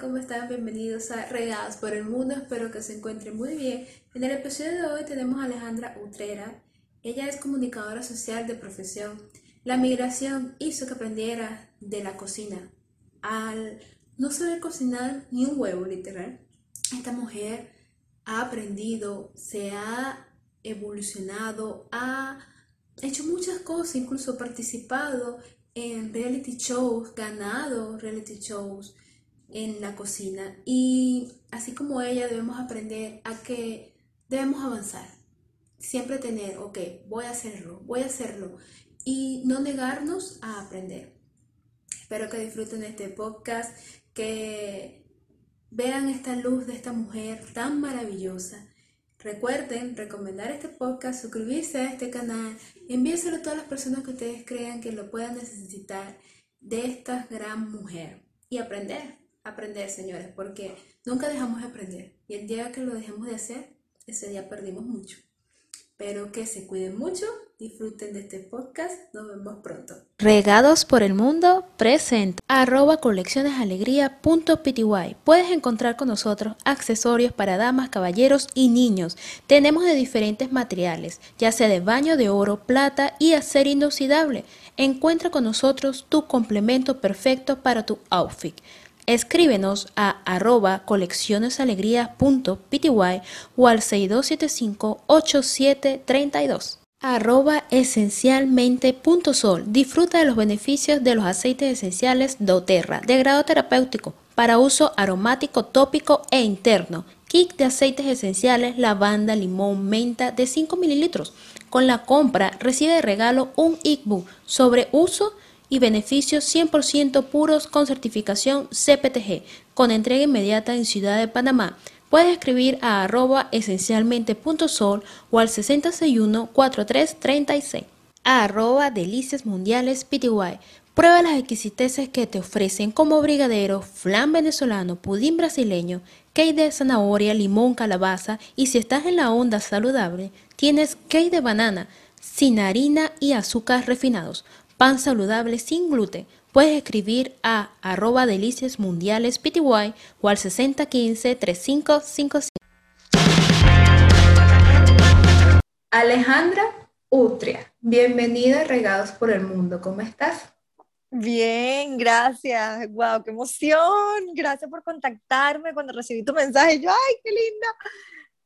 ¿cómo están? Bienvenidos a Regados por el Mundo, espero que se encuentren muy bien. En el episodio de hoy tenemos a Alejandra Utrera, ella es comunicadora social de profesión. La migración hizo que aprendiera de la cocina, al no saber cocinar ni un huevo literal. Esta mujer ha aprendido, se ha evolucionado, ha hecho muchas cosas, incluso participado en reality shows, ganado reality shows en la cocina. Y así como ella debemos aprender a que debemos avanzar. Siempre tener, ok, voy a hacerlo, voy a hacerlo. Y no negarnos a aprender. Espero que disfruten este podcast, que vean esta luz de esta mujer tan maravillosa Recuerden recomendar este podcast, suscribirse a este canal, envíenselo a todas las personas que ustedes crean que lo puedan necesitar de esta gran mujer. Y aprender, aprender señores, porque nunca dejamos de aprender. Y el día que lo dejemos de hacer, ese día perdimos mucho. Pero que se cuiden mucho, disfruten de este podcast, nos vemos pronto. Regados por el mundo, presenta arroba coleccionesalegría.pty. Puedes encontrar con nosotros accesorios para damas, caballeros y niños. Tenemos de diferentes materiales, ya sea de baño de oro, plata y acero inoxidable. Encuentra con nosotros tu complemento perfecto para tu outfit. Escríbenos a arroba coleccionesalegría.pty o al 6275-8732. Arroba esencialmente.sol. Disfruta de los beneficios de los aceites esenciales doTERRA de grado terapéutico para uso aromático, tópico e interno. Kit de aceites esenciales, lavanda, limón, menta de 5 mililitros. Con la compra recibe de regalo un ICBU sobre uso y beneficios 100% puros con certificación CPTG, con entrega inmediata en Ciudad de Panamá. Puedes escribir a arroba esencialmente.sol o al 661-4336. A arroba delicias mundiales PTY. Prueba las exquisiteces que te ofrecen como brigadero, flan venezolano, pudín brasileño, cake de zanahoria, limón, calabaza y si estás en la onda saludable, tienes cake de banana, sin harina y azúcar refinados pan saludable sin gluten, puedes escribir a arroba delicias mundiales pty o al 6015-3555. Alejandra Utria, bienvenida a Regados por el Mundo, ¿cómo estás? Bien, gracias. Wow, qué emoción. Gracias por contactarme cuando recibí tu mensaje. Yo, ay, qué linda.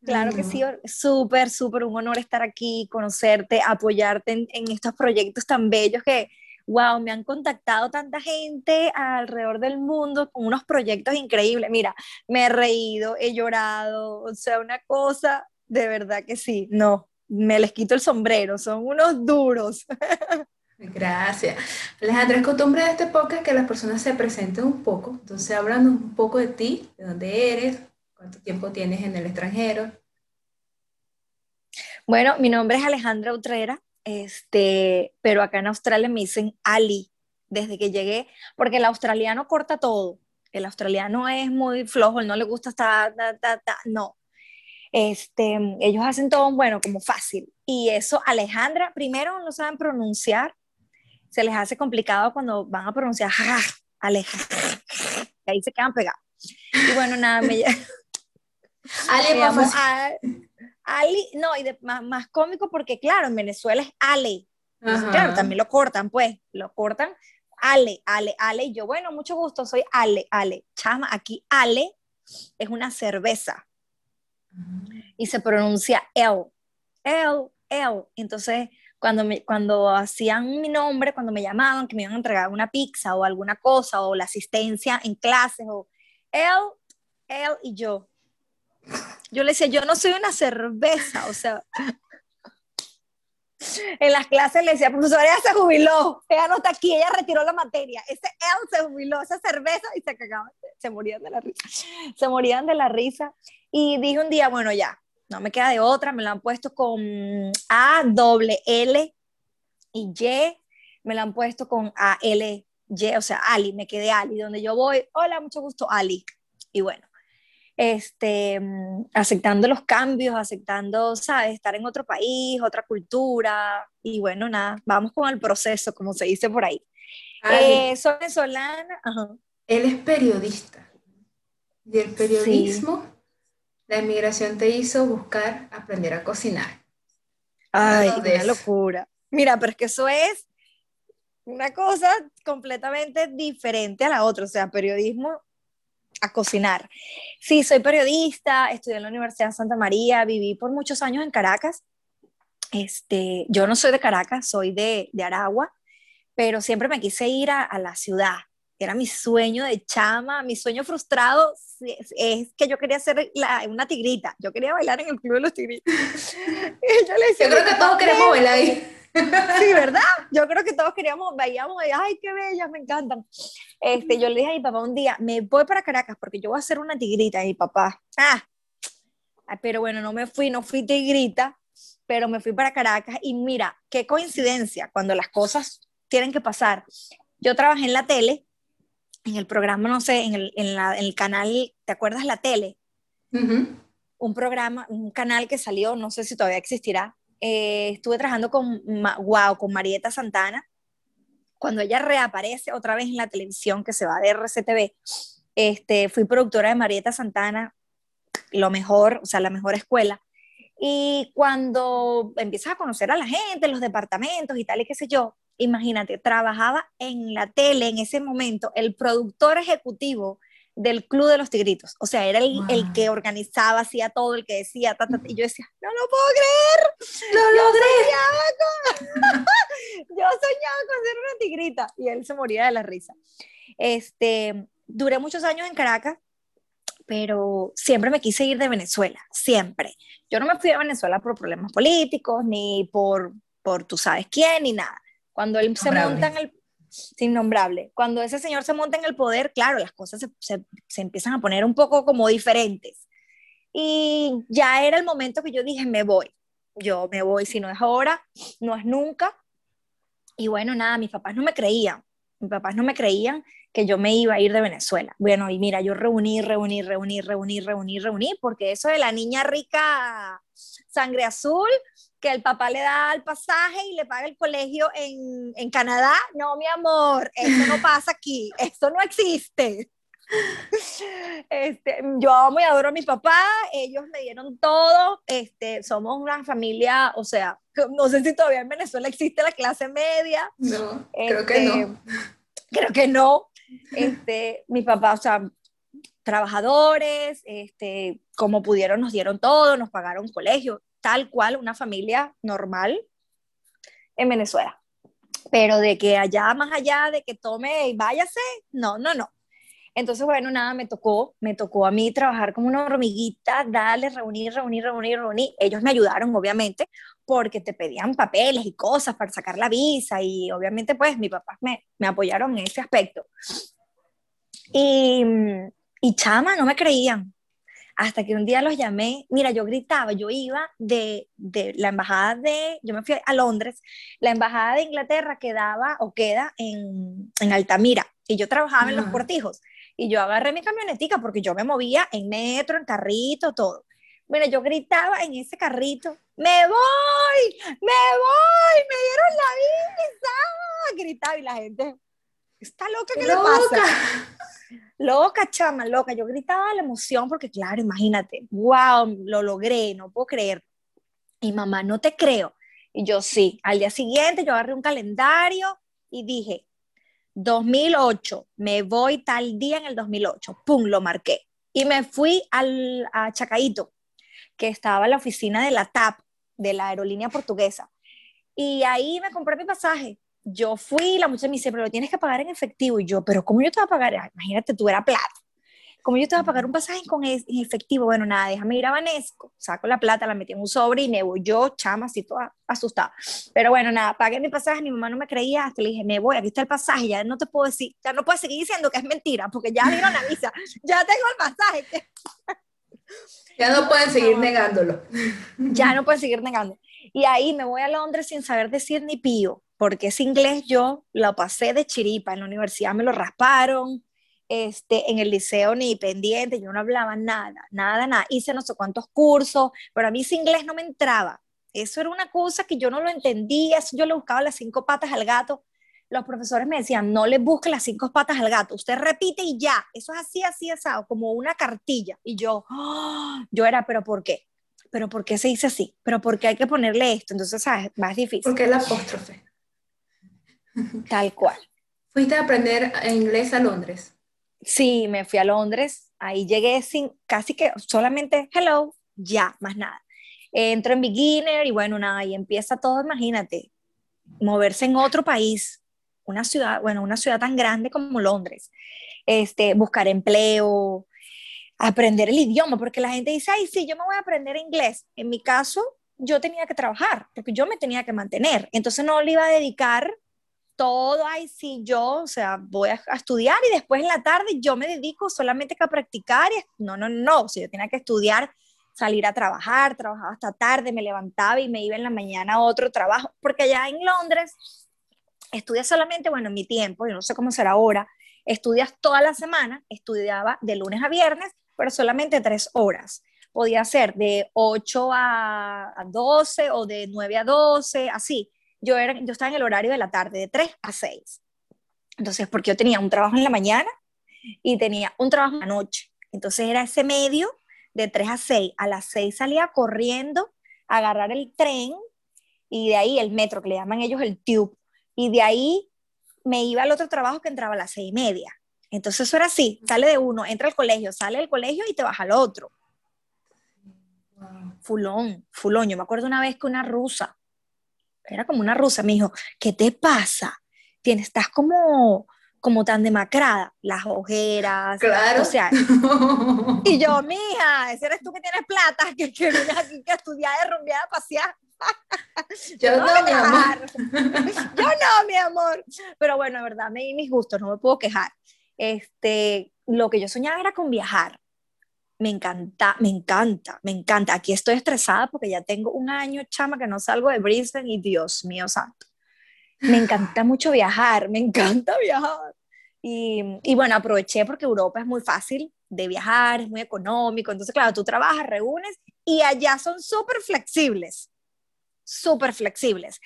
Claro que sí, súper, súper un honor estar aquí, conocerte, apoyarte en, en, estos proyectos tan bellos que, wow, me han contactado tanta gente alrededor del mundo con unos proyectos increíbles. Mira, me he reído, he llorado, o sea, una cosa, de verdad que sí, no, me les quito el sombrero, son unos duros. Gracias. Alejandra, es costumbre de este podcast que las personas se presenten un poco, entonces hablan un poco de ti, de dónde eres, ¿Cuánto tiempo tienes en el extranjero? Bueno, mi nombre es Alejandra Utrera, este, pero acá en Australia me dicen Ali desde que llegué, porque el australiano corta todo. El australiano es muy flojo, él no le gusta estar, no. Este, ellos hacen todo, bueno, como fácil. Y eso, Alejandra, primero no saben pronunciar, se les hace complicado cuando van a pronunciar, Alejandra, ahí se quedan pegados. Y bueno, nada, me, Ale, vamos a, Ali, no, y de, más, cómico porque, claro, en Venezuela es Ale. claro, también lo cortan, pues, lo cortan. Ale, Ale, Ale. Y yo, bueno, mucho gusto, soy Ale, Ale. Chama, aquí Ale es una cerveza. Y se pronuncia el, el, el. Entonces, cuando, me, cuando hacían mi nombre, cuando me llamaban, que me iban a entregar una pizza o alguna cosa, o la asistencia en clases, o él, él y yo. Yo le decía, yo no soy una cerveza, o sea, en las clases le decía, profesora, ella se jubiló, ella no está aquí, ella retiró la materia, ese él se jubiló, esa cerveza, y se cagaban, se morían de la risa, se morían de la risa, y dije un día, bueno, ya, no me queda de otra, me la han puesto con A, doble L y Y, me la han puesto con A, L, Y, o sea, Ali, me quedé Ali, donde yo voy, hola, mucho gusto, Ali, y bueno, este, mm, aceptando los cambios, aceptando, ¿sabes? Estar en otro país, otra cultura, y bueno, nada, vamos con el proceso, como se dice por ahí. Eh, soy venezolana. Él es periodista. Y el periodismo, la inmigración te hizo buscar aprender a cocinar. Ay, una locura. Mira, pero es que eso es una cosa completamente diferente a la otra, o sea, periodismo a cocinar. Sí, soy periodista, estudié en la Universidad de Santa María, viví por muchos años en Caracas. Este, yo no soy de Caracas, soy de, de Aragua, pero siempre me quise ir a, a la ciudad era mi sueño de chama, mi sueño frustrado es que yo quería ser una tigrita, yo quería bailar en el club de los tigritos. yo, le decía, yo creo que todos queremos bailar ahí. Sí, ¿verdad? Yo creo que todos queríamos, veíamos, ay, qué bellas, me encantan. Este, yo le dije a mi papá un día, me voy para Caracas porque yo voy a ser una tigrita. Y mi papá, ah, pero bueno, no me fui, no fui tigrita, pero me fui para Caracas. Y mira, qué coincidencia cuando las cosas tienen que pasar. Yo trabajé en la tele en el programa, no sé, en el, en la, en el canal, ¿te acuerdas la tele? Un programa, un canal que salió, no sé si todavía existirá. Eh, estuve trabajando con, wow, con Marieta Santana. Cuando ella reaparece otra vez en la televisión, que se va de RCTV, este, fui productora de Marieta Santana, lo mejor, o sea, la mejor escuela. Y cuando empiezas a conocer a la gente, los departamentos y tal y qué sé yo, imagínate, trabajaba en la tele en ese momento el productor ejecutivo del Club de los Tigritos. O sea, era el, el que organizaba, hacía todo, el que decía, y yo decía, no lo puedo creer, lo yo logré. Soñaba con, yo soñaba con ser una tigrita. Y él se moría de la risa. Este, duré muchos años en Caracas, pero siempre me quise ir de Venezuela, siempre. Yo no me fui a Venezuela por problemas políticos, ni por, por tú sabes quién, ni nada. Cuando él se monta en el... Innombrable. Cuando ese señor se monta en el poder, claro, las cosas se, se, se empiezan a poner un poco como diferentes. Y ya era el momento que yo dije, me voy. Yo me voy, si no es ahora, no es nunca. Y bueno, nada, mis papás no me creían. Mis papás no me creían que yo me iba a ir de Venezuela. Bueno, y mira, yo reuní, reuní, reuní, reuní, reuní, reuní, porque eso de la niña rica sangre azul, que el papá le da el pasaje y le paga el colegio en, en Canadá, no, mi amor, eso no pasa aquí, eso no existe. Este, yo amo y adoro a mi papá, ellos me dieron todo, este, somos una familia, o sea, no sé si todavía en Venezuela existe la clase media. No, creo que no. Este, creo que no, este, mi papá, o sea, trabajadores, este, como pudieron nos dieron todo, nos pagaron colegio, tal cual una familia normal en Venezuela. Pero de que allá, más allá de que tome y váyase, no, no, no. Entonces, bueno, nada, me tocó, me tocó a mí trabajar como una hormiguita, darle, reunir, reunir, reunir, reunir. Ellos me ayudaron, obviamente, porque te pedían papeles y cosas para sacar la visa y obviamente, pues, mis papás me, me apoyaron en ese aspecto. Y, y chama, no me creían. Hasta que un día los llamé, mira, yo gritaba, yo iba de, de la embajada de, yo me fui a Londres, la embajada de Inglaterra quedaba o queda en, en Altamira y yo trabajaba en los cortijos y yo agarré mi camionetica porque yo me movía en metro, en carrito, todo. Bueno, yo gritaba en ese carrito, me voy, me voy, me dieron la visa. Gritaba y la gente, está loca, ¿qué le pasa? Loca, chama, loca. Yo gritaba la emoción porque, claro, imagínate, wow, lo logré, no puedo creer. Y mamá, no te creo. Y yo sí. Al día siguiente yo agarré un calendario y dije, 2008, me voy tal día en el 2008, pum, lo marqué. Y me fui al, a Chacaito, que estaba en la oficina de la TAP, de la aerolínea portuguesa. Y ahí me compré mi pasaje. Yo fui, la muchacha me dice, pero lo tienes que pagar en efectivo. Y yo, pero ¿cómo yo te voy a pagar? imagínate, tú era plata. ¿Cómo yo te voy a pagar un pasaje con en efectivo? Bueno, nada, déjame ir a Vanesco, saco la plata, la metí en un sobre y me voy yo, chama, así toda asustada. Pero bueno, nada, pagué mi pasaje, mi mamá no me creía, hasta le dije, me voy, aquí está el pasaje, ya no te puedo decir, ya no puedo seguir diciendo que es mentira, porque ya dieron la visa, ya tengo el pasaje. Ya no pueden seguir negándolo. Ya no pueden seguir negando. Y ahí me voy a Londres sin saber decir ni pío, porque ese inglés yo lo pasé de chiripa, en la universidad me lo rasparon, este, en el liceo ni pendiente, yo no hablaba nada, nada, nada. Hice no sé cuántos cursos, pero a mí ese inglés no me entraba. Eso era una cosa que yo no lo entendía, eso yo le buscaba las cinco patas al gato. los profesores me decían, no le busque las cinco patas al gato, usted repite y ya, eso es así, así, asado, como una cartilla. Y yo, ¡ah! yo era, pero ¿por qué? ¿Pero por qué se dice así? ¿Pero por qué hay que ponerle esto? Entonces, ¿sabes? Más difícil. Porque la apóstrofe. Tal cual. ¿Fuiste a aprender inglés a Londres? Sí, me fui a Londres, ahí llegué sin, casi que solamente hello, ya, más nada. Entro en beginner y bueno, nada, y empieza todo, imagínate, moverse en otro país, una ciudad, bueno, una ciudad tan grande como Londres, este, buscar empleo, aprender el idioma, porque la gente dice, ay, sí, yo me voy a aprender inglés. En mi caso, yo tenía que trabajar, porque yo me tenía que mantener. Entonces no le iba a dedicar todo, ay, sí, yo, o sea, voy a, estudiar y después en la tarde yo me dedico solamente a practicar. Y, no, no, no, o sea, yo tenía que estudiar, salir a trabajar, trabajaba hasta tarde, me levantaba y me iba en la mañana a otro trabajo, porque allá en Londres estudias solamente, bueno, en mi tiempo, yo no sé cómo será ahora, estudias toda la semana, estudiaba de lunes a viernes, pero solamente tres horas. Podía ser de 8 a 12 o de 9 a 12, así yo, era, yo estaba en el horario de la tarde, de 3 a 6. Entonces, porque yo tenía un trabajo en la mañana y tenía un trabajo en la noche. Entonces era ese medio de 3 a 6. A las 6 salía corriendo a agarrar el tren y de ahí el metro, que le llaman ellos el tube. Y de ahí me iba al otro trabajo que entraba a las 6 y media. Entonces eso era así, sale de uno, entra al colegio, sale del colegio y te vas al otro. Fulón, fulón. Yo me acuerdo una vez que una rusa era como una rusa, me dijo, ¿qué te pasa? Tienes, estás como, como tan demacrada, las ojeras, claro. o sea, y yo, mija, ese eres tú que tienes plata, que, que vienes aquí a estudiar de a pasear. Yo no, mi amor. Yo no, mi amor. Pero bueno, de verdad, me di mis gustos, no me puedo quejar. Este, lo que yo soñaba era con viajar me encanta, me encanta, me encanta. Aquí estoy estresada porque ya tengo un año, chama, que no salgo de Brisbane y Dios mío santo. Me encanta mucho viajar, me encanta viajar. Y, y, bueno, aproveché porque Europa es muy fácil de viajar, es muy económico. Entonces, claro, tú trabajas, reúnes y allá son súper flexibles súper flexibles.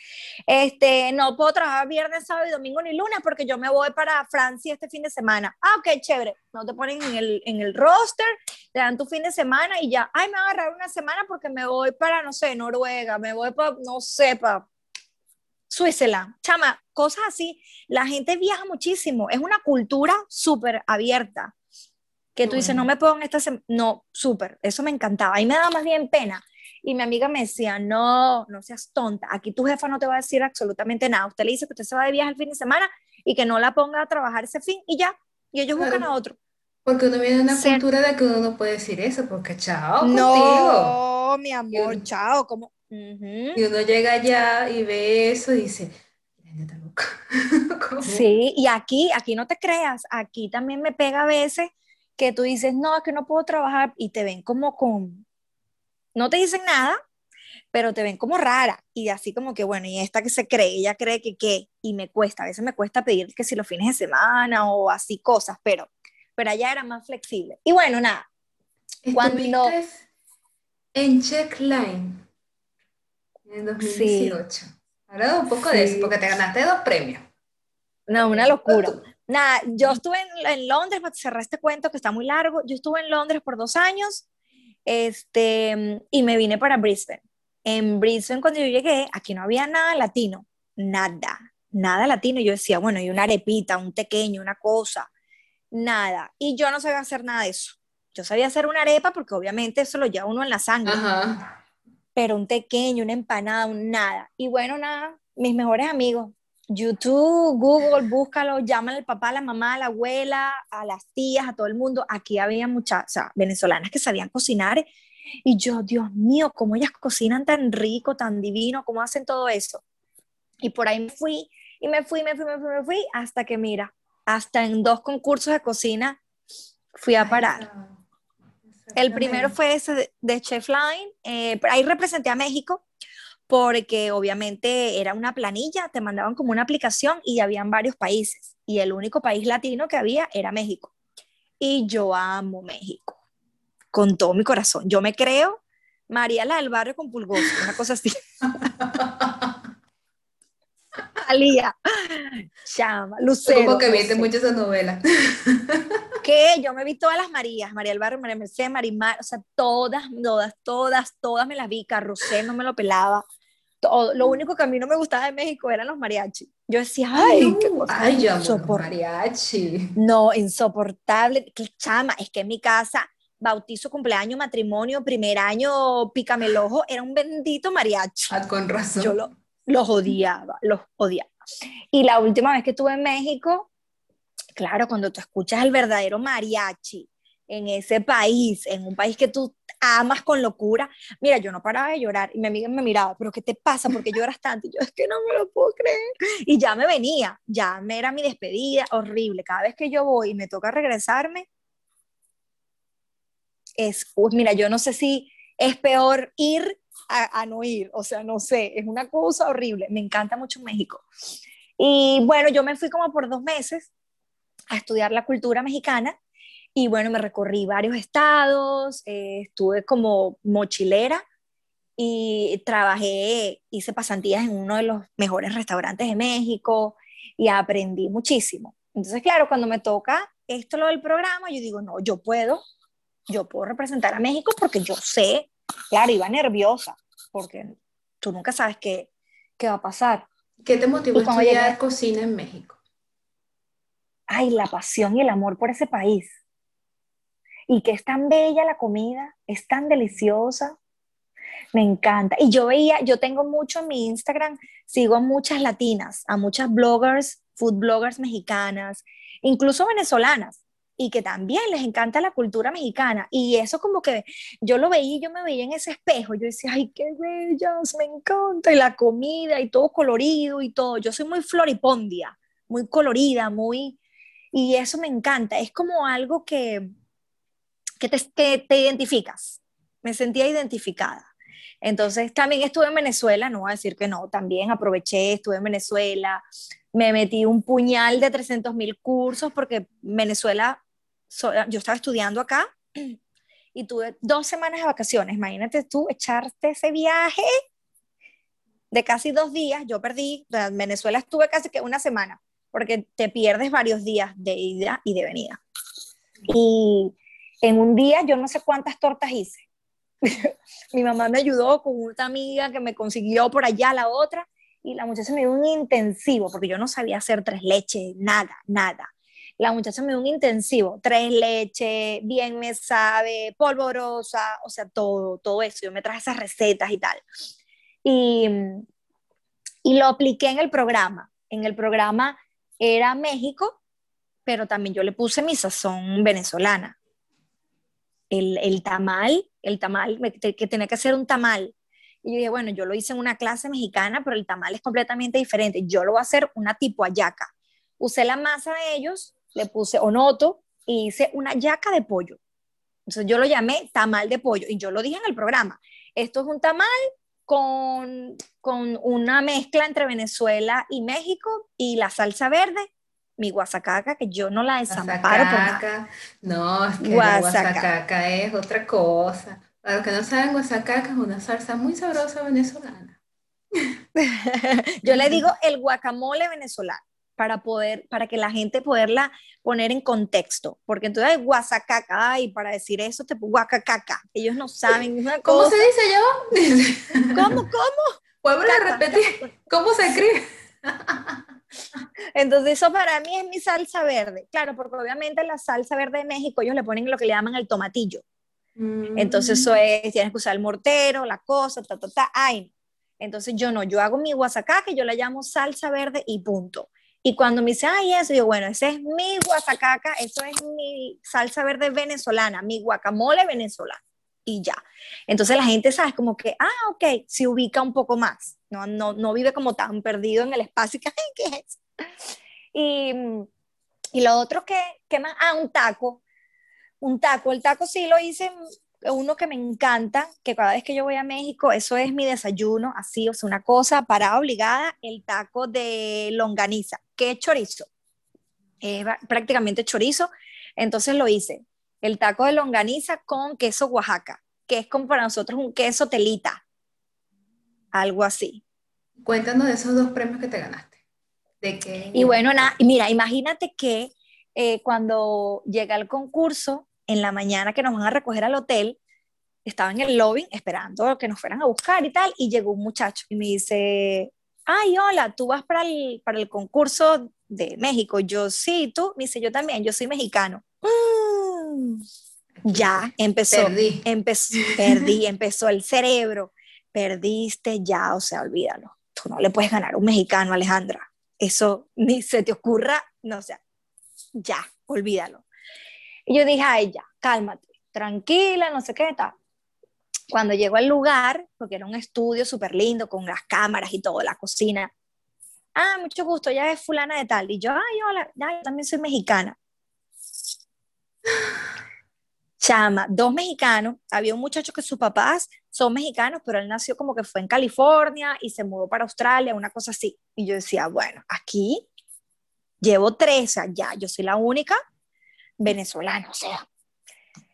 Este, no puedo trabajar viernes, sábado y domingo ni lunes porque yo me voy para Francia este fin de semana. Ah, ok, chévere. No te ponen en el, en el roster, te dan tu fin de semana y ya, ay, me voy a agarrar una semana porque me voy para, no sé, Noruega, me voy para, no sé, para Suiza. Chama, cosas así. La gente viaja muchísimo. Es una cultura súper abierta. Que tú dices, no me puedo en esta semana. No, súper. Eso me encantaba. Y me da más bien pena y mi amiga me decía, no, no seas tonta, aquí tu jefa no te va a decir absolutamente nada. Usted le dice que usted se va de viaje el fin de semana y que no la ponga a trabajar ese fin y ya, y ellos buscan a otro. Porque uno viene de una cultura de que uno no puede decir eso, porque chao, no, mi amor, chao, como... Y uno llega allá y ve eso y dice, sí, y aquí, aquí no te creas, aquí también me pega a veces que tú dices, no, es que no puedo trabajar y te ven como con, no te dicen nada, pero te ven como rara y así como que, bueno, y esta que se cree, ella cree que qué, y me cuesta, a veces me cuesta pedir que si los fines de semana o así cosas, pero, pero allá era más flexible. Y bueno, nada, cuando... En Checkline en 2018. Sí. Habla un poco de eso, porque te ganaste dos premios. No, una locura. Nada, yo estuve en, en Londres, para cerrar este cuento que está muy largo, yo estuve en Londres por dos años este, y me vine para Brisbane. En Brisbane, cuando yo llegué, aquí no había nada latino, nada, nada latino. Yo decía, bueno, hay una arepita, un pequeño, una cosa, nada. Y yo no sabía hacer nada de eso. Yo sabía hacer una arepa porque obviamente eso lo lleva uno en la sangre. Pero un pequeño, una empanada, un nada. Y bueno, nada, mis mejores amigos, YouTube, Google, búscalo, llaman al papá, a la mamá, a la abuela, a las tías, a todo el mundo. Aquí había muchas, o sea, venezolanas que sabían cocinar y yo, Dios mío, cómo ellas cocinan tan rico, tan divino, cómo hacen todo eso. Y por ahí me fui y me fui, me fui, me fui, me fui, hasta que mira, hasta en dos concursos de cocina fui a parar. El primero fue ese de Chef Line, eh, ahí representé a México porque obviamente era una planilla, te mandaban como una aplicación y habían varios países y el único país latino que había era México. Y yo amo México, con todo mi corazón. Yo me creo María la del barrio con pulgoso, una cosa así. salía. Chama, Lucero. Como que viste mucho esa novela. que yo me vi todas las Marías, María del Barrio, María Mercedes, Marimar, o sea, todas, todas, todas, todas me las vi, Carrusel no me lo pelaba. Todo. Lo único que a mí no me gustaba de México eran los mariachi. Yo decía, ay, qué cosa Ay, yo insopor- mariachi. No, insoportable. Qué chama, es que en mi casa, bautizo, cumpleaños, matrimonio, primer año, pícame el ojo, era un bendito mariachi. Ah, con razón. Yo lo- los odiaba, los odiaba. Y la última vez que estuve en México, claro, cuando tú escuchas el verdadero mariachi en ese país, en un país que tú amas con locura, mira, yo no paraba de llorar y mi amiga me miraba, pero ¿qué te pasa? ¿Por qué lloras tanto? Y yo, es que no me lo puedo creer. Y ya me venía, ya me era mi despedida, horrible. Cada vez que yo voy y me toca regresarme, es, mira, yo no sé si es peor ir a, a no ir, o sea, no sé, es una cosa horrible. Me encanta mucho México. Y bueno, yo me fui como por dos meses a estudiar la cultura mexicana y bueno, me recorrí varios estados, eh, estuve como mochilera y trabajé, hice pasantías en uno de los mejores restaurantes de México y aprendí muchísimo. Entonces, claro, cuando me toca esto lo del programa, yo digo, no, yo puedo, yo puedo representar a México porque yo sé, claro, iba nerviosa, porque tú nunca sabes qué, qué va a pasar. ¿Qué te motivó a estudiar llegué- cocina en México? Ay, la pasión y el amor por ese país. Y que es tan bella la comida, es tan deliciosa. Me encanta. Y yo veía, yo tengo mucho en mi Instagram, sigo a muchas latinas, a muchas bloggers, food bloggers mexicanas, incluso venezolanas, y que también les encanta la cultura mexicana. Y eso como que yo lo veía yo me veía en ese espejo. Yo decía, ay, qué bellas, me encanta. Y la comida y todo colorido y todo. Yo soy muy floripondia, muy colorida, muy... Y eso me encanta. Es como algo que, que, te, que te identificas. Me sentía identificada. Entonces también estuve en Venezuela, no voy a decir que no, también aproveché, estuve en Venezuela, me metí un puñal de 300 mil cursos porque Venezuela, so- yo estaba estudiando acá y tuve dos semanas de vacaciones, imagínate tú echarte ese viaje de casi dos días, yo perdí, en Venezuela estuve casi que una semana, porque te pierdes varios días de ida y de venida. Y en un día yo no sé cuántas tortas hice. Mi mamá me ayudó con una amiga que me consiguió por allá la otra y la muchacha me dio un intensivo, porque yo no sabía hacer tres leches, nada, nada. La muchacha me dio un intensivo, tres leches, bien me sabe, polvorosa, o sea, todo, todo eso. Yo me traje esas recetas y tal. Y, y lo apliqué en el programa. En el programa era México, pero también yo le puse mi sazón venezolana. El, el tamal, el tamal, que tenía que hacer un tamal. Y yo dije, bueno, yo lo hice en una clase mexicana, pero el tamal es completamente diferente. Yo lo voy a hacer una tipo ayaca. Usé la masa de ellos, le puse onoto y hice una yaca de pollo. Entonces yo lo llamé tamal de pollo y yo lo dije en el programa. Esto es un tamal con, con una mezcla entre Venezuela y México y la salsa verde, mi guasacaca, que yo no la desamparo por nada. Guasacaca. No, es que la Guasacaca. es otra cosa. Para los que no saben, guasacaca es una salsa muy sabrosa venezolana. Yo le digo el guacamole venezolano para poder, para que la gente poderla poner en contexto, porque entonces hay guasacaca, ay, para decir eso te guacacaca, ellos no saben, una ¿Cómo cosa. se dice yo? ¿Cómo, cómo? Vuelve a repetir. ¿Cómo se escribe? Entonces eso para mí es mi salsa verde, claro, porque obviamente la salsa verde de México ellos le ponen lo que le llaman el tomatillo, entonces eso es, tienes que usar el mortero, la cosa, ta, ta, ta, ay. Entonces yo no, yo hago mi guasacaca, yo la llamo salsa verde y punto. Y cuando me dice, ay, eso, yo, bueno, ese es mi guasacaca, eso es mi salsa verde venezolana, mi guacamole venezolano. Y ya. Entonces la gente sabe como que, ah, ok, se ubica un poco más. No, no, no vive como tan perdido en el espacio que, ay, ¿qué es? Y, y lo otro que, que más, ah, un taco. Un taco, el taco sí lo hice uno que me encanta, que cada vez que yo voy a México, eso es mi desayuno, así, o sea, una cosa parada obligada, el taco de longaniza, que es chorizo, es prácticamente chorizo, entonces lo hice, el taco de longaniza con queso Oaxaca, que es como para nosotros un queso telita, algo así. Cuéntanos de esos dos premios que te ganaste. ¿De qué? Y bueno, nada, mira, imagínate que eh, cuando llega el concurso, en la mañana que nos van a recoger al hotel, estaba en el lobby esperando que nos fueran a buscar y tal, y llegó un muchacho y me dice, ay, hola, tú vas para el, para el concurso de México. Yo sí, tú, me dice, yo también, yo soy mexicano. Mm, ya, empezó, Perdí. empezó, perdí, empezó el cerebro, perdiste ya, o sea, olvídalo. Tú no le puedes ganar a un mexicano, Alejandra. Eso ni se te ocurra, no, o sea, ya, olvídalo. Y yo dije, ay, ya, cálmate, tranquila, no sé qué tal. Cuando llego al lugar, porque era un estudio súper lindo, con las cámaras y todo, la cocina. Ah, mucho gusto, ya es fulana de tal. Y yo, ay, hola, ya, yo también soy mexicana. Chama, dos mexicanos. Había un muchacho que sus papás son mexicanos, pero él nació como que fue en California y se mudó para Australia, una cosa así. Y yo decía, bueno, aquí llevo tres, o ya, yo soy la única venezolana, o sea.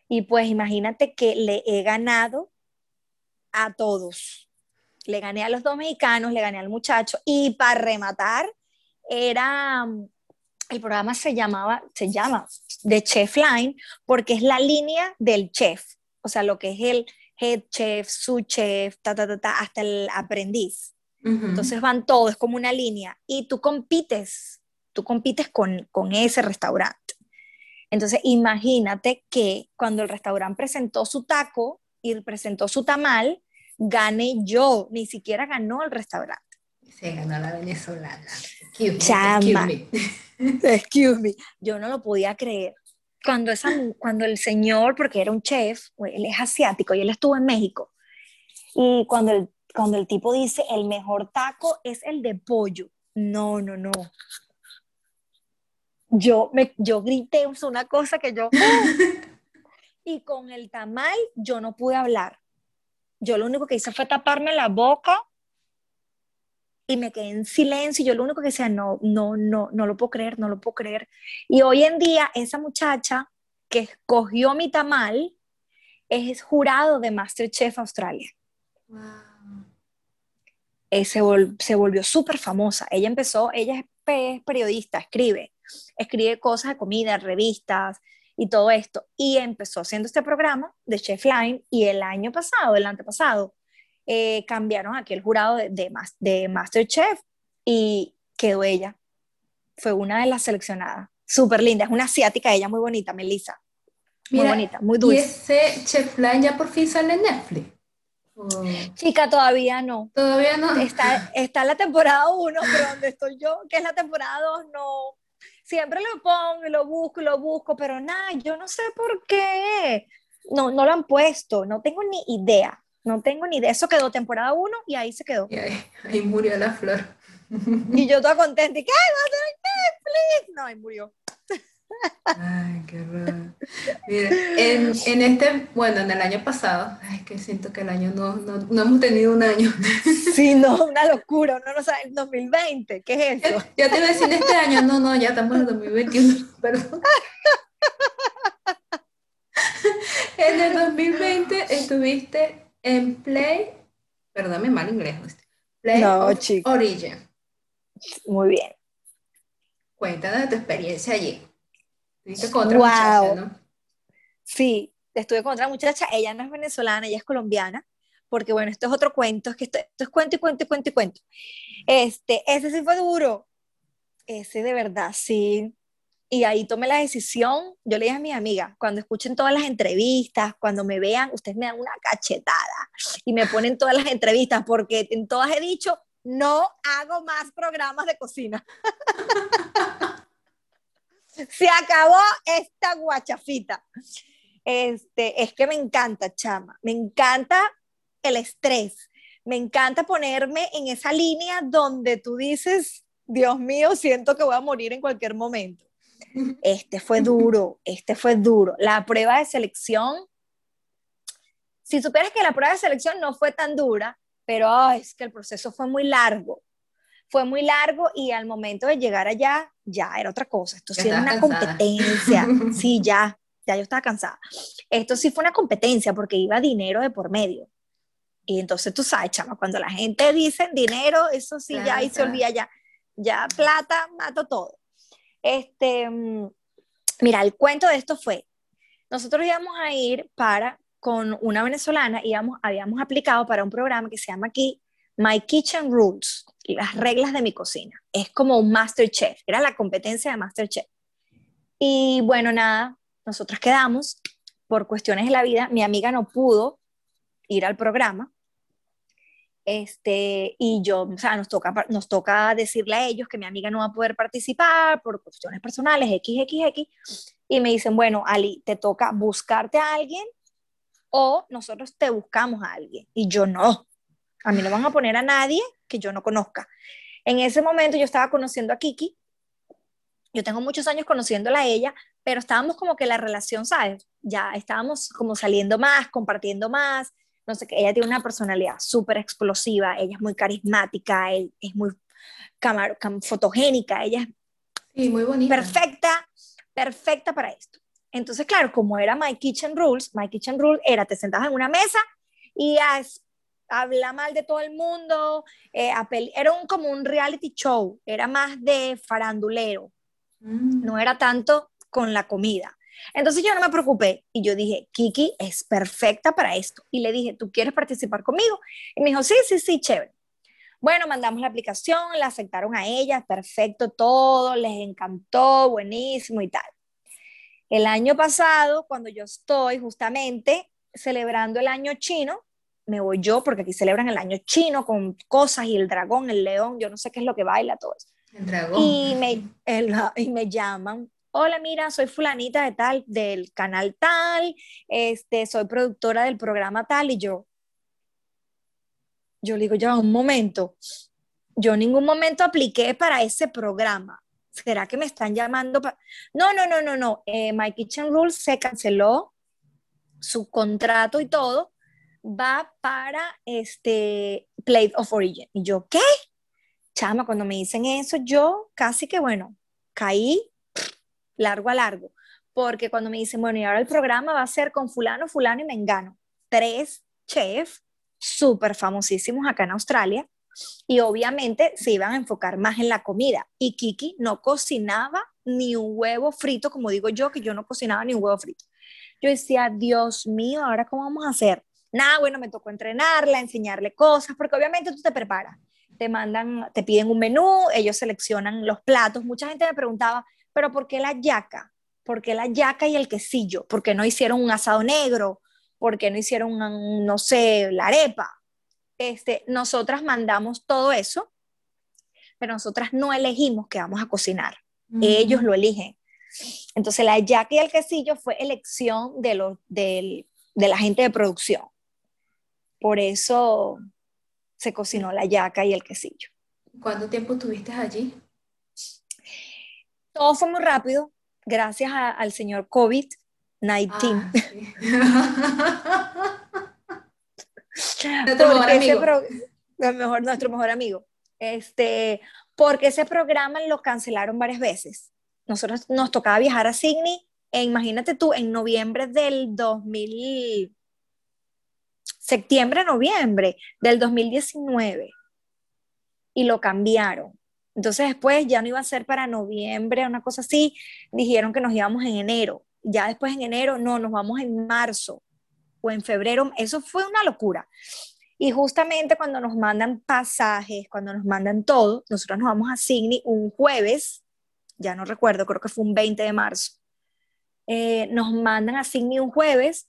Y pues imagínate que le he ganado a todos. Le gané a los dos mexicanos, le gané al muchacho y para rematar era el programa se llamaba se llama The Chef Line porque es la línea del chef, o sea, lo que es el head chef, su chef, ta ta ta, ta hasta el aprendiz. Uh -huh. Entonces van todos, es como una línea y tú compites, tú compites con, con ese restaurante. Entonces, imagínate que cuando el restaurante presentó su taco y presentó su tamal, gané yo, ni siquiera ganó el restaurante. Se ganó la venezolana. Excuse me, Chama. excuse me. Excuse me, yo no lo podía creer. Cuando, esa, cuando el señor, porque era un chef, él es asiático y él estuvo en México, y cuando el, cuando el tipo dice el mejor taco es el de pollo, no, no, no, yo, me, yo grité una cosa que yo... y con el tamal yo no pude hablar. Yo lo único que hice fue taparme la boca y me quedé en silencio. Yo lo único que decía, no, no, no, no lo puedo creer, no lo puedo creer. Y hoy en día esa muchacha que escogió mi tamal es jurado de MasterChef Australia. Wow. Eh, se, vol se volvió súper famosa. Ella empezó, ella es, es periodista, escribe escribe cosas de comida, revistas y todo esto. Y empezó haciendo este programa de Chef Line y el año pasado, el antepasado, eh, cambiaron aquí el jurado de, de, de Masterchef y quedó ella. Fue una de las seleccionadas. Súper linda, es una asiática, ella muy bonita, Melissa. Muy Mira, bonita, muy dulce. ¿Y ese Chef Line ya por fin sale en Netflix? Oh. Chica, todavía no. Todavía no. Está, está la temporada 1, pero donde estoy yo, que es la temporada 2, no, siempre lo pongo y lo busco y lo busco, pero nada, yo no sé por qué. No, no lo han puesto, no tengo ni idea. No tengo ni idea. Eso quedó temporada 1 y ahí se quedó. Y ahí, ahí, murió la flor. Y yo toda contenta. ¿Y qué? ¿Va a ser Netflix? No, ahí murió. Ay, qué raro. Mira, en, en, este, bueno, en el año pasado, ay, que siento que el año no, no, no hemos tenido un año. Sí, no, una locura, uno no sabe, el 2020, ¿qué es eso? Ya, ya te iba a decir este año, no, no, ya estamos en el 2021, perdón. En el 2020 estuviste en Play, perdóname mal inglés, Play no, of. Origin. Muy bien. Cuéntanos de tu experiencia allí. Estuviste con otra wow. muchacha, ¿no? Sí, estuve con otra muchacha, ella no es venezolana, ella es colombiana, porque bueno, esto es otro cuento, es que esto, esto es cuento y cuento y cuento y cuento. Este, ese sí fue duro, ese de verdad, sí. Y ahí tomé la decisión, yo le dije a mi amiga, cuando escuchen todas las entrevistas, cuando me vean, ustedes me dan una cachetada y me ponen todas las entrevistas, porque en todas he dicho, no hago más programas de cocina. Se acabó esta guachafita. Este, es que me encanta, chama, me encanta el estrés, me encanta ponerme en esa línea donde tú dices, Dios mío, siento que voy a morir en cualquier momento. Este fue duro, este fue duro. La prueba de selección, si supieras que la prueba de selección no fue tan dura, pero oh, es que el proceso fue muy largo. Fue muy largo y al momento de llegar allá, ya era otra cosa. Esto sí era una cansada. competencia. Sí, ya, ya yo estaba cansada. Esto sí fue una competencia porque iba dinero de por medio. Y entonces tú sabes, chama, cuando la gente dice dinero, eso sí, claro, ya ahí claro. se olvida ya. ya plata, mato todo. Este, mira, el cuento de esto fue, nosotros íbamos a ir para, con una venezolana, íbamos, habíamos aplicado para un programa que se llama aquí My Kitchen Rules, las reglas de mi cocina. Es como un Master Chef, era la competencia de Master Chef. Y bueno, nada, nosotros quedamos por cuestiones de la vida. Mi amiga no pudo ir al programa. Este, y yo, o sea, nos toca, nos toca decirle a ellos que mi amiga no va a poder participar por cuestiones personales, XXX. Y me dicen, bueno, Ali, te toca buscarte a alguien o nosotros te buscamos a alguien. Y yo no, a mí no van a poner a nadie que yo no conozca. En ese momento yo estaba conociendo a Kiki, yo tengo muchos años conociéndola a ella, pero estábamos como que la relación, ¿sabes? Ya estábamos como saliendo más, compartiendo más, no sé qué, ella tiene una personalidad súper explosiva, ella es muy carismática, es muy fotogénica, ella es muy bonita. perfecta, perfecta para esto. Entonces, claro, como era My Kitchen Rules, My Kitchen Rules era, te sentabas en una mesa y habla mal de todo el mundo, eh, era un, como un reality show, era más de farandulero, mm. no era tanto con la comida. Entonces yo no me preocupé y yo dije, Kiki es perfecta para esto. Y le dije, ¿tú quieres participar conmigo? Y me dijo, sí, sí, sí, chévere. Bueno, mandamos la aplicación, la aceptaron a ella, perfecto todo, les encantó, buenísimo y tal. El año pasado, cuando yo estoy justamente celebrando el año chino, me voy yo, porque aquí celebran el año chino con cosas y el dragón, el león, yo no sé qué es lo que baila, todo eso. El dragón. Y me, y me llaman, hola, mira, soy fulanita de tal, del canal tal, este, soy productora del programa tal, y yo, yo le digo, ya, un momento, yo en ningún momento apliqué para ese programa. ¿Será que me están llamando? No, no, no, no, no. Eh, My Kitchen Rules se canceló su contrato y todo, va para este Plate of Origin. Y yo, ¿qué? Chama, cuando me dicen eso, yo casi que, bueno, caí largo a largo, porque cuando me dicen, bueno, y ahora el programa va a ser con fulano, fulano y mengano, tres chefs súper famosísimos acá en Australia, y obviamente se iban a enfocar más en la comida. Y Kiki no cocinaba ni un huevo frito, como digo yo, que yo no cocinaba ni un huevo frito. Yo decía, Dios mío, ¿ahora cómo vamos a hacer? Nada, bueno, me tocó entrenarla, enseñarle cosas, porque obviamente tú te preparas. Te mandan, te piden un menú, ellos seleccionan los platos. Mucha gente me preguntaba, ¿pero por qué la yaca? ¿Por qué la yaca y el quesillo? ¿Por qué no hicieron un asado negro? ¿Por qué no hicieron, no sé, la arepa? Este, nosotras mandamos todo eso, pero nosotras no elegimos que vamos a cocinar. Ellos lo eligen. Entonces, la yaca y el quesillo fue elección de, lo, de, de la gente de producción. Por eso se cocinó la yaca y el quesillo. ¿Cuánto tiempo estuviste allí? Todo fue muy rápido, gracias al señor COVID-19. Ah, nuestro mejor amigo. mejor, nuestro mejor amigo. Este, porque ese programa lo cancelaron varias veces. Nosotros nos tocaba viajar a Sydney, e imagínate tú, en noviembre del 2000, septiembre, noviembre del 2019, y lo cambiaron. Entonces después ya no iba a ser para noviembre, una cosa así, dijeron que nos íbamos en enero. Ya después en enero, no, nos vamos en marzo o en febrero. Eso fue una locura. Y justamente cuando nos mandan pasajes, cuando nos mandan todo, nosotros nos vamos a Sydney un jueves, ya no recuerdo, creo que fue un 20 de marzo. Eh, nos mandan a Sydney un jueves,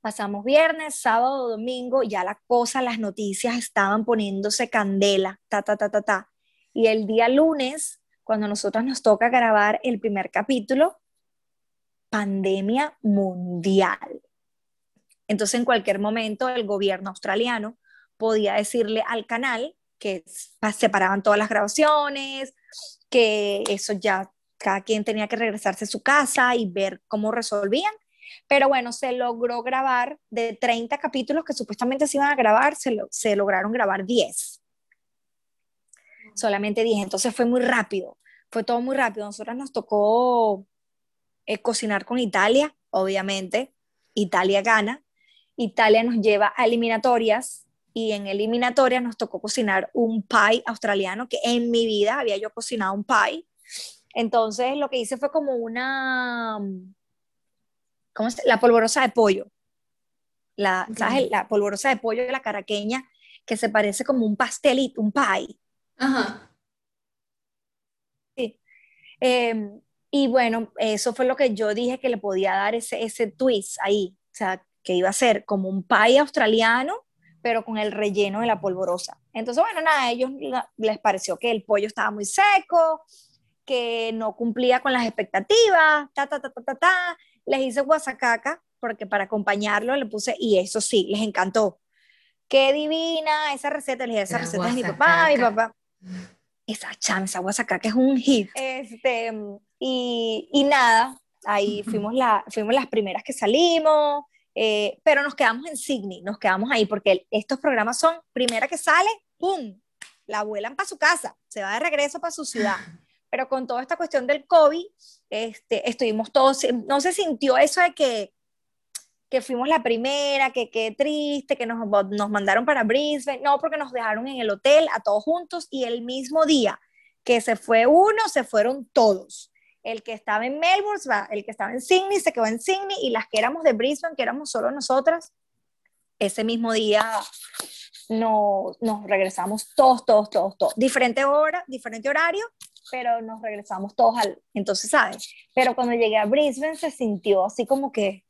pasamos viernes, sábado, domingo, ya la cosa, las noticias estaban poniéndose candela, ta, ta, ta, ta, ta. Y el día lunes, cuando nosotros nos toca grabar el primer capítulo, pandemia mundial. Entonces, en cualquier momento, el gobierno australiano podía decirle al canal que separaban todas las grabaciones, que eso ya cada quien tenía que regresarse a su casa y ver cómo resolvían. Pero bueno, se logró grabar de 30 capítulos que supuestamente se iban a grabar, se, se lograron grabar 10 solamente dije, entonces fue muy rápido, fue todo muy rápido. Nosotros nos tocó eh, cocinar con Italia, obviamente, Italia gana, Italia nos lleva a eliminatorias y en eliminatoria nos tocó cocinar un pie australiano que en mi vida había yo cocinado un pie. Entonces lo que hice fue como una, ¿cómo se? La polvorosa de pollo. La, ¿sabes? La polvorosa de pollo de la caraqueña que se parece como un pastelito, un pie. Ajá. Sí. Em, y bueno, eso fue lo que yo dije que le podía dar ese, ese twist ahí. O sea, que iba a ser como un pie australiano, pero con el relleno de la polvorosa. Entonces, bueno, nada, a ellos les pareció que el pollo estaba muy seco, que no cumplía con las expectativas, ta, ta, ta, ta, ta, ta. Les hice guasacaca, porque para acompañarlo le puse, y eso sí, les encantó. Qué divina esa receta, les dije, esa receta es mi papá, mi papá. Esa chama, esa guasacaca es un hit. Este, y, y nada, ahí fuimos, la, fuimos las primeras que salimos, eh, pero nos quedamos en Sydney, nos quedamos ahí porque estos programas son, primera que sale, ¡pum! La vuelan para su casa, se va de regreso para su ciudad. Pero con toda esta cuestión del COVID, este, estuvimos todos, no se sintió eso de que, que fuimos la primera, que qué triste, que nos, nos mandaron para Brisbane, no, porque nos dejaron en el hotel a todos juntos y el mismo día que se fue uno, se fueron todos el que estaba en Melbourne, el que estaba en Sydney se quedó en Sydney y las que éramos de Brisbane, que éramos solo nosotras, ese mismo día no, nos regresamos todos, todos, todos, todos. Diferente hora, diferente horario, pero nos regresamos todos al... Entonces, ¿sabes? Pero cuando llegué a Brisbane se sintió así como que,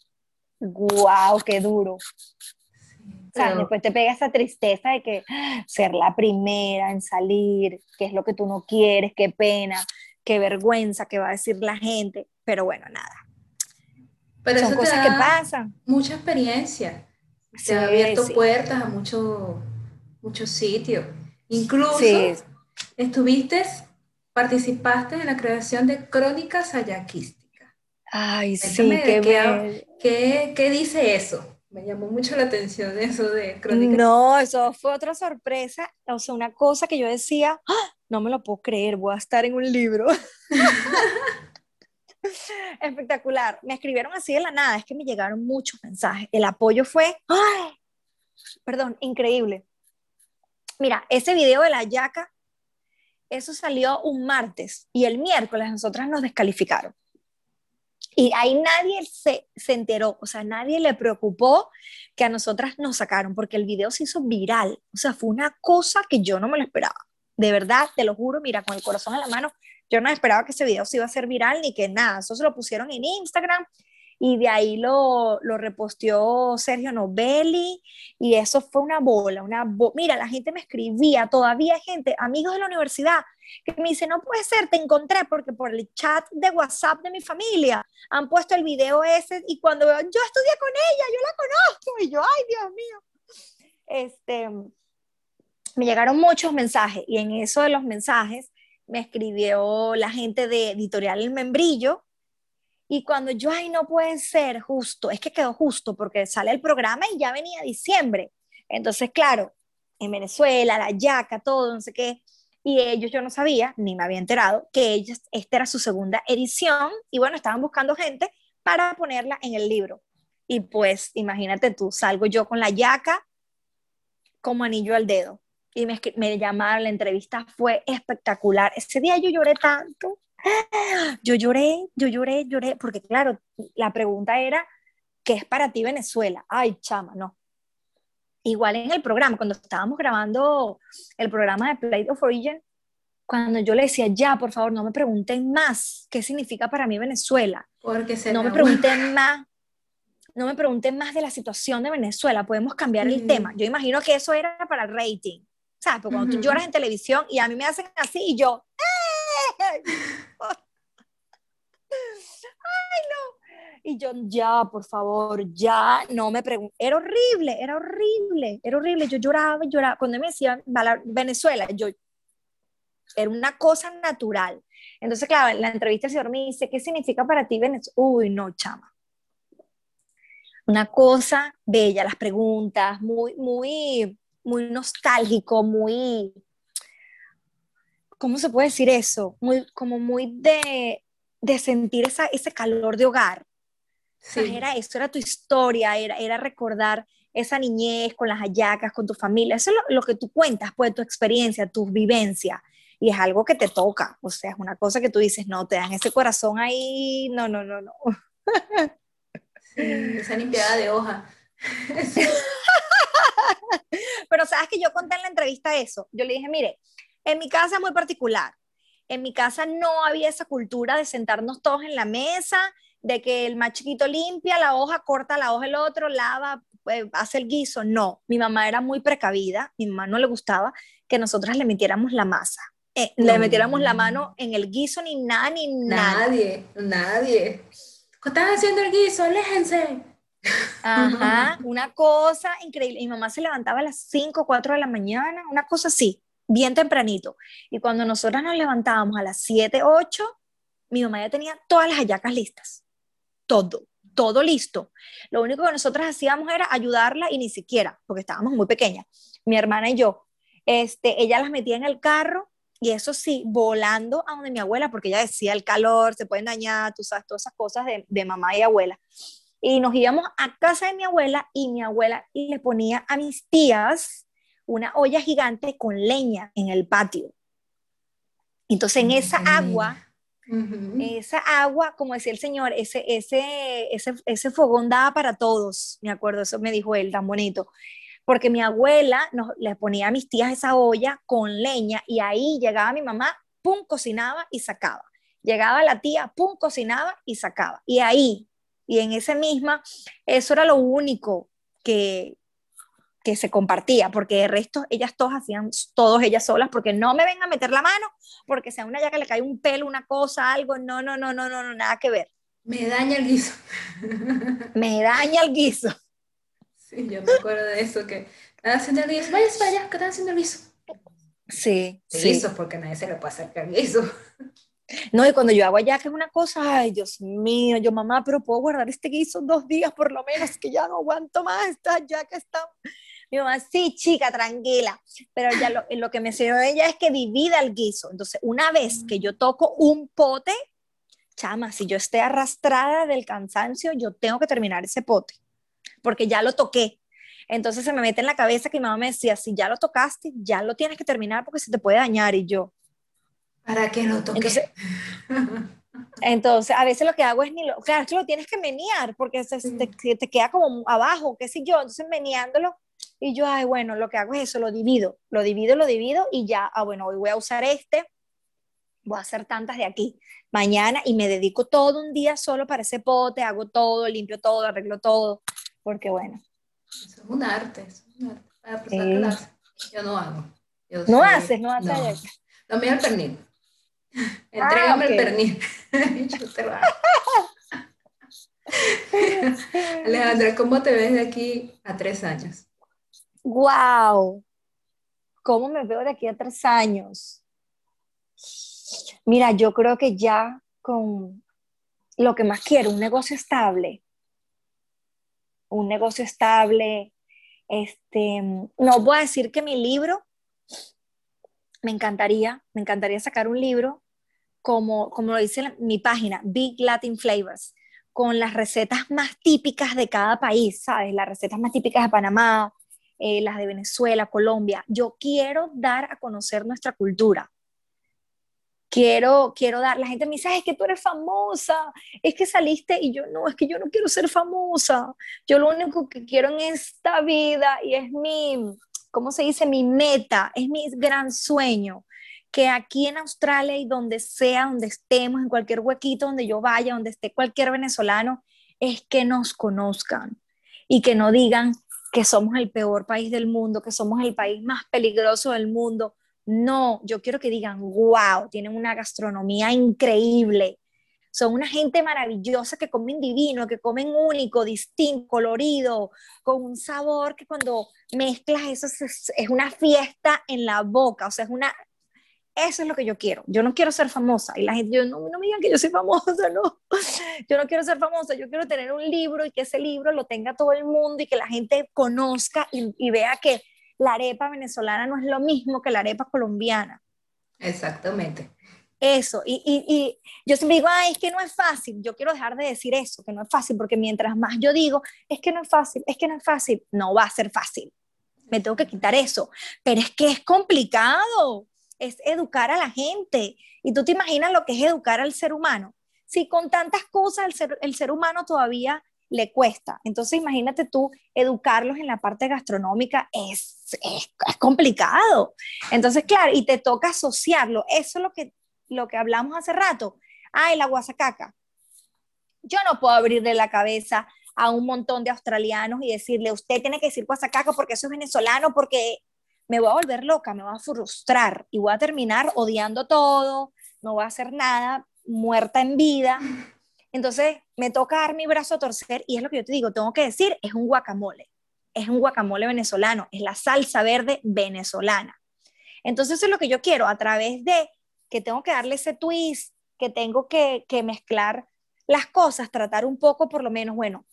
wow, qué duro. O sea, después te pega esa tristeza de que ah, ser la primera en salir, qué es lo que tú no quieres, qué pena qué vergüenza que va a decir la gente, pero bueno, nada. Pero Son cosas que pasan. Mucha experiencia. Se ha abierto puertas a muchos muchos sitios. Incluso estuviste, participaste en la creación de Crónicas Ayaquísticas. Ay, sí, qué, qué, qué, qué dice eso? Me llamó mucho la atención eso de Crónicas. No, eso fue otra sorpresa, o sea, una cosa que yo decía, ¡Ah! no me lo puedo creer, voy a estar en un libro. Espectacular. Me escribieron así de la nada, es que me llegaron muchos mensajes. El apoyo fue, ¡ay! perdón, increíble. Mira, ese video de la yaca, eso salió un martes y el miércoles nosotras nos descalificaron. Y ahí nadie se, se, enteró, o sea, nadie le preocupó que a nosotras nos sacaron, porque el video se hizo viral. O sea, fue una cosa que yo no me lo esperaba de verdad, te lo juro, mira, con el corazón en la mano, yo no esperaba que ese video se iba a hacer viral ni que nada, eso se lo pusieron en Instagram y de ahí lo, lo reposteó Sergio Novelli y eso fue una bola, una mira, la gente me escribía, todavía hay gente, amigos de la universidad, que me dice, no puede ser, te encontré porque por el chat de WhatsApp de mi familia han puesto el video ese y cuando yo estudié con ella, yo la conozco y yo, ay Dios mío. Este, me llegaron muchos mensajes y en eso de los mensajes me escribió la gente de Editorial El Membrillo y cuando yo, ay, no puede ser justo, es que quedó justo porque sale el programa y ya venía diciembre. Entonces, claro, en Venezuela, la yaca, todo, no sé qué. Y ellos, yo no sabía, ni me había enterado, que ellos, esta era su segunda edición y bueno, estaban buscando gente para ponerla en el libro. Y pues, imagínate tú, salgo yo con la yaca como anillo al dedo y me, me llamaron, la entrevista fue espectacular. Ese día yo lloré tanto. Yo lloré, yo lloré, lloré, porque claro, la pregunta era, ¿qué es para ti Venezuela? Ay, chama, no. Igual en el programa, cuando estábamos grabando el programa de Plate of Origin, cuando yo le decía, ya, por favor, no me pregunten más qué significa para mí Venezuela. Porque se no me pregunten más, no me pregunten más de la situación de Venezuela, podemos cambiar el tema. Yo imagino que eso era para el rating. ¿Sabes? Porque cuando tú lloras en televisión y a mí me hacen así y yo, ¡ay! no! Y yo, ya, por favor, ya, no me pregunto. Era horrible, era horrible, era horrible. Yo lloraba lloraba. Cuando me decían Venezuela, yo, era una cosa natural. Entonces, claro, en la entrevista el señor me dice, ¿qué significa para ti Venezuela? Uy, no, chama. Una cosa bella, las preguntas, muy, muy, muy nostálgico, muy, ¿cómo se puede decir eso? Muy, como muy de, de sentir esa, ese calor de hogar. era eso, era tu historia, era, era recordar esa niñez con las hallacas, con tu familia. Eso es lo, que tú cuentas, pues tu experiencia, tus vivencias. Y es algo que te toca, o sea, es una cosa que tú dices, no, te dan ese corazón ahí, no, no, no, no. Sí, esa limpiada de hoja. Pero sabes que yo conté en la entrevista eso. Yo le dije, mire, en mi casa es muy particular. En mi casa no había esa cultura de sentarnos todos en la mesa, de que el más chiquito limpia la hoja, corta la hoja el otro, lava, eh, hace el guiso. No, mi mamá era muy precavida, mi mamá no le gustaba que nosotras le metiéramos la masa. Eh, le metiéramos la mano en el guiso ni nada, ni nada. Nadie, nadie. ¿Están haciendo el guiso? Aléjense. Ajá, una cosa increíble. Mi mamá se levantaba a las 5, 4 de la mañana, una cosa así, bien tempranito. Y cuando nosotras nos levantábamos a las 7, 8, mi mamá ya tenía todas las hallacas listas. Todo, todo listo. Lo único que nosotras hacíamos era ayudarla y ni siquiera, porque estábamos muy pequeñas, mi hermana y yo. Este, ella las metía en el carro y eso sí, volando a donde mi abuela, porque ella decía el calor, se pueden dañar, tú sabes, todas esas cosas de, de mamá y abuela y nos íbamos a casa de mi abuela y mi abuela le ponía a mis tías una olla gigante con leña en el patio. Entonces en esa agua, esa agua, como decía el señor, ese, ese, ese, ese fogón daba para todos, me acuerdo, eso me dijo él, tan bonito porque mi abuela nos, le ponía a mis tías esa olla con leña y ahí llegaba mi mamá, pum, cocinaba y sacaba. Llegaba la tía, pum, cocinaba y sacaba. Y ahí, y en ese misma, eso era lo único que, que se compartía, porque el resto ellas todas hacían, todos ellas solas, porque no me ven a meter la mano, porque sea una ya que le cae un pelo, una cosa, algo, no, no, no, no, no, no nada que ver. Me daña el guiso. me daña el guiso. Sí, yo me acuerdo de eso, que están haciendo el guiso, vaya para allá, que están haciendo el guiso. Sí, el sí. guiso, porque nadie se le puede acercar el guiso. No, y cuando yo hago allá, que es una cosa, ay, Dios mío, yo mamá, pero puedo guardar este guiso dos días por lo menos, que ya no aguanto más, está ya que está. Mi mamá, sí, chica, tranquila. Pero ya lo, lo que me enseñó ella es que divida el guiso. Entonces, una vez que yo toco un pote, chama, si yo esté arrastrada del cansancio, yo tengo que terminar ese pote, porque ya lo toqué. Entonces se me mete en la cabeza que mi mamá me decía, si ya lo tocaste, ya lo tienes que terminar porque se te puede dañar. Y yo, ¿Para qué lo toque? Entonces, a veces lo que hago es ni lo, claro, es que lo tienes que menear porque se, te, te, queda como abajo, qué sé yo, entonces meneándolo y yo, ay, bueno, lo que hago es eso, lo divido, lo divido, lo divido y ya, ah, bueno, hoy voy a usar este, voy a hacer tantas de aquí, mañana y me dedico todo un día solo para ese pote, hago todo, limpio todo, arreglo todo, porque bueno. Eso es un arte, es un arte. Para Yo no hago. no haces, no haces. No. me el pernil. Entrégame el pernil. Yo te Alejandra, ¿cómo te ves de aquí a tres años? ¡Wow! ¿Cómo me veo de aquí a tres años? Mira, yo creo que ya con lo que más quiero, un negocio estable. Un negocio estable. Este, no voy a decir que mi libro, me encantaría, me encantaría sacar un libro como, como lo dice mi página, Big Latin Flavors, con las recetas más típicas de cada país, ¿sabes? Las recetas más típicas de Panamá, eh, las de Venezuela, Colombia. Yo quiero dar a conocer nuestra cultura. Quiero, quiero dar, la gente me dice, es que tú eres famosa, es que saliste y yo no, es que yo no quiero ser famosa. Yo lo único que quiero en esta vida y es mi, ¿cómo se dice? Mi meta, es mi gran sueño que aquí en Australia y donde sea, donde estemos, en cualquier huequito donde yo vaya, donde esté cualquier venezolano, es que nos conozcan y que no digan que somos el peor país del mundo, que somos el país más peligroso del mundo. No, yo quiero que digan, wow, tienen una gastronomía increíble. Son una gente maravillosa que comen divino, que comen único, distinto, colorido, con un sabor que cuando mezclas eso es, es una fiesta en la boca, o sea, es una, eso es lo que yo quiero. Yo no quiero ser famosa. Y la gente, yo, no, no me digan que yo soy famosa, no. Yo no quiero ser famosa. Yo quiero tener un libro y que ese libro lo tenga todo el mundo y que la gente conozca y, vea que la arepa venezolana no es lo mismo que la arepa colombiana. Exactamente. Eso, y, y, y, yo siempre digo, ay, es que no es fácil, yo quiero dejar de decir eso, que no es fácil, porque mientras más yo digo, es que no es fácil, es que no es fácil, no va a ser fácil, me tengo que quitar eso, pero es que es complicado, es educar a la gente, y tú te imaginas lo que es educar al ser humano, si con tantas cosas el ser, el ser humano todavía le cuesta. Entonces, imagínate tú educarlos en la parte gastronómica, es, es, complicado. Entonces, claro, y te toca asociarlo. Eso es lo que lo que hablamos hace rato, ay, la guasacaca. Yo no puedo abrirle la cabeza a un montón de australianos y decirle, usted tiene que decir guasacaca porque eso es venezolano, porque me voy a volver loca, me voy a frustrar y voy a terminar odiando todo, no voy a hacer nada, muerta en vida. Entonces me toca dar mi brazo a torcer y es lo que yo te digo, tengo que decir, es un guacamole, es un guacamole venezolano, es la salsa verde venezolana. Entonces eso es lo que yo quiero a través de que tengo que darle ese twist, que tengo que, que mezclar las cosas, tratar un poco por lo menos, bueno,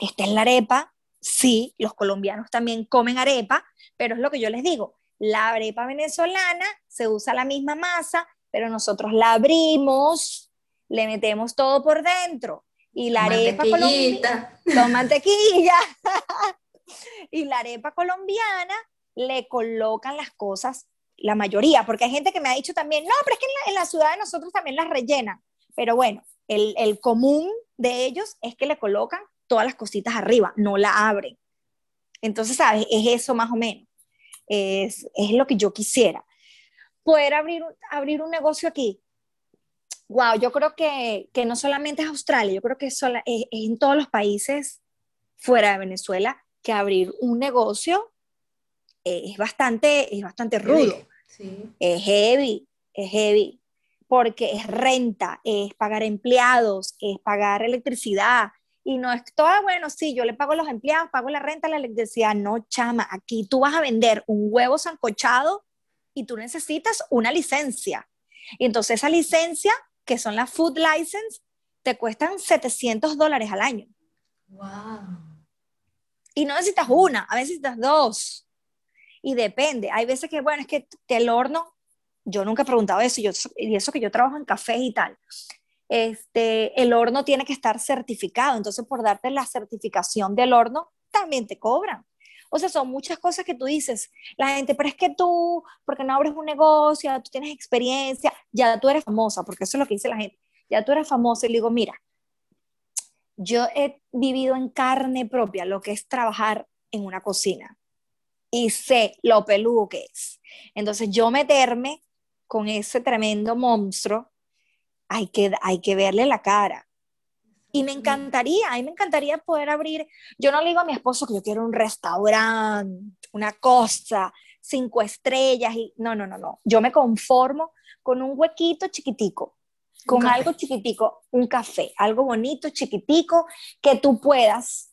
esta es la arepa, sí, los colombianos también comen arepa, pero es lo que yo les digo, la arepa venezolana se usa la misma masa, pero nosotros la abrimos, le metemos todo por dentro y la arepa colombiana, con mantequilla, y la arepa colombiana le colocan las cosas la mayoría, porque hay gente que me ha dicho también, no, pero es que en la, en la ciudad de nosotros también las rellenan. Pero bueno, el, el, común de ellos es que le colocan todas las cositas arriba, no la abren. Entonces, ¿sabes? Es eso más o menos. Es, es lo que yo quisiera. Poder abrir, abrir un negocio aquí. Wow, yo creo que, que no solamente es Australia, yo creo que es, es, es en todos los países fuera de Venezuela que abrir un negocio es bastante, es bastante rudo. Sí. Es heavy, es heavy, porque es renta, es pagar empleados, es pagar electricidad. Y no es todo, bueno, sí, yo le pago a los empleados, pago la renta, la electricidad. No, chama, aquí tú vas a vender un huevo sancochado y tú necesitas una licencia. Y entonces esa licencia, que son las food license, te cuestan 700 dólares al año. Wow. Y no necesitas una, a veces necesitas dos y depende. Hay veces que, bueno, es que, el horno, yo nunca he preguntado eso, yo, y eso que yo trabajo en cafés y tal, este, el horno tiene que estar certificado, entonces por darte la certificación del horno, también te cobran. O sea, son muchas cosas que tú dices, la gente, pero es que tú, porque no abres un negocio, tú tienes experiencia, ya tú eres famosa, porque eso es lo que dice la gente, ya tú eres famosa y le digo, mira, yo he vivido en carne propia lo que es trabajar en una cocina. Y sé lo peludo que es. Entonces yo meterme con ese tremendo monstruo, hay que, hay que verle la cara. Y me encantaría, a mí me encantaría poder abrir, yo no le digo a mi esposo que yo quiero un restaurante, una cosa, cinco estrellas, y no, no, no, no, yo me conformo con un huequito chiquitico, con algo chiquitico, un café, algo bonito, chiquitico, que tú puedas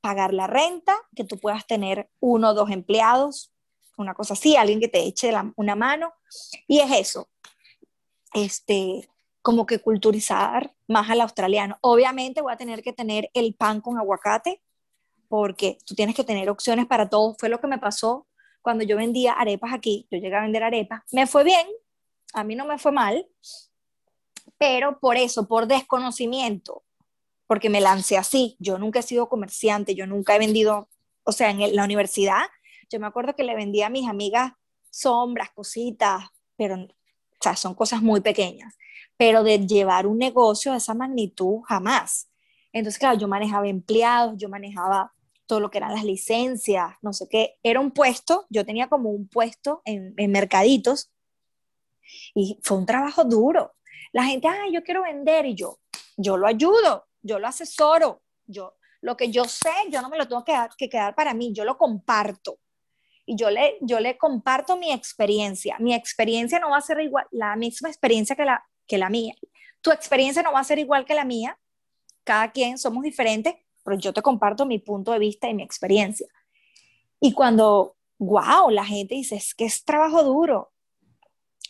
pagar la renta, que tú puedas tener uno o dos empleados, una cosa así, alguien que te eche una mano. Y es eso, este, como que culturizar más al australiano. Obviamente voy a tener que tener el pan con aguacate, porque tú tienes que tener opciones para todo. Fue lo que me pasó cuando yo vendía arepas aquí. Yo llegué a vender arepas. Me fue bien, a mí no me fue mal, pero por eso, por desconocimiento, porque me lancé así. Yo nunca he sido comerciante, yo nunca he vendido, o sea, en la universidad, yo me acuerdo que le vendía a mis amigas sombras, cositas, pero, sea, son cosas muy pequeñas. Pero de llevar un negocio de esa magnitud, jamás. Entonces, claro, yo manejaba empleados, yo manejaba todo lo que eran las licencias, no sé qué. Era un puesto, yo tenía como un puesto en, en mercaditos y fue un trabajo duro. La gente, ah, yo quiero vender y yo, yo lo ayudo, yo lo asesoro, yo lo que yo sé, yo no me lo tengo que, que quedar para mí, yo lo comparto. Y yo le, yo le comparto mi experiencia. Mi experiencia no va a ser igual, la misma experiencia que la, que la mía. Tu experiencia no va a ser igual que la mía. Cada quien somos diferentes, pero yo te comparto mi punto de vista y mi experiencia. Y cuando, wow, la gente dice, es que es trabajo duro,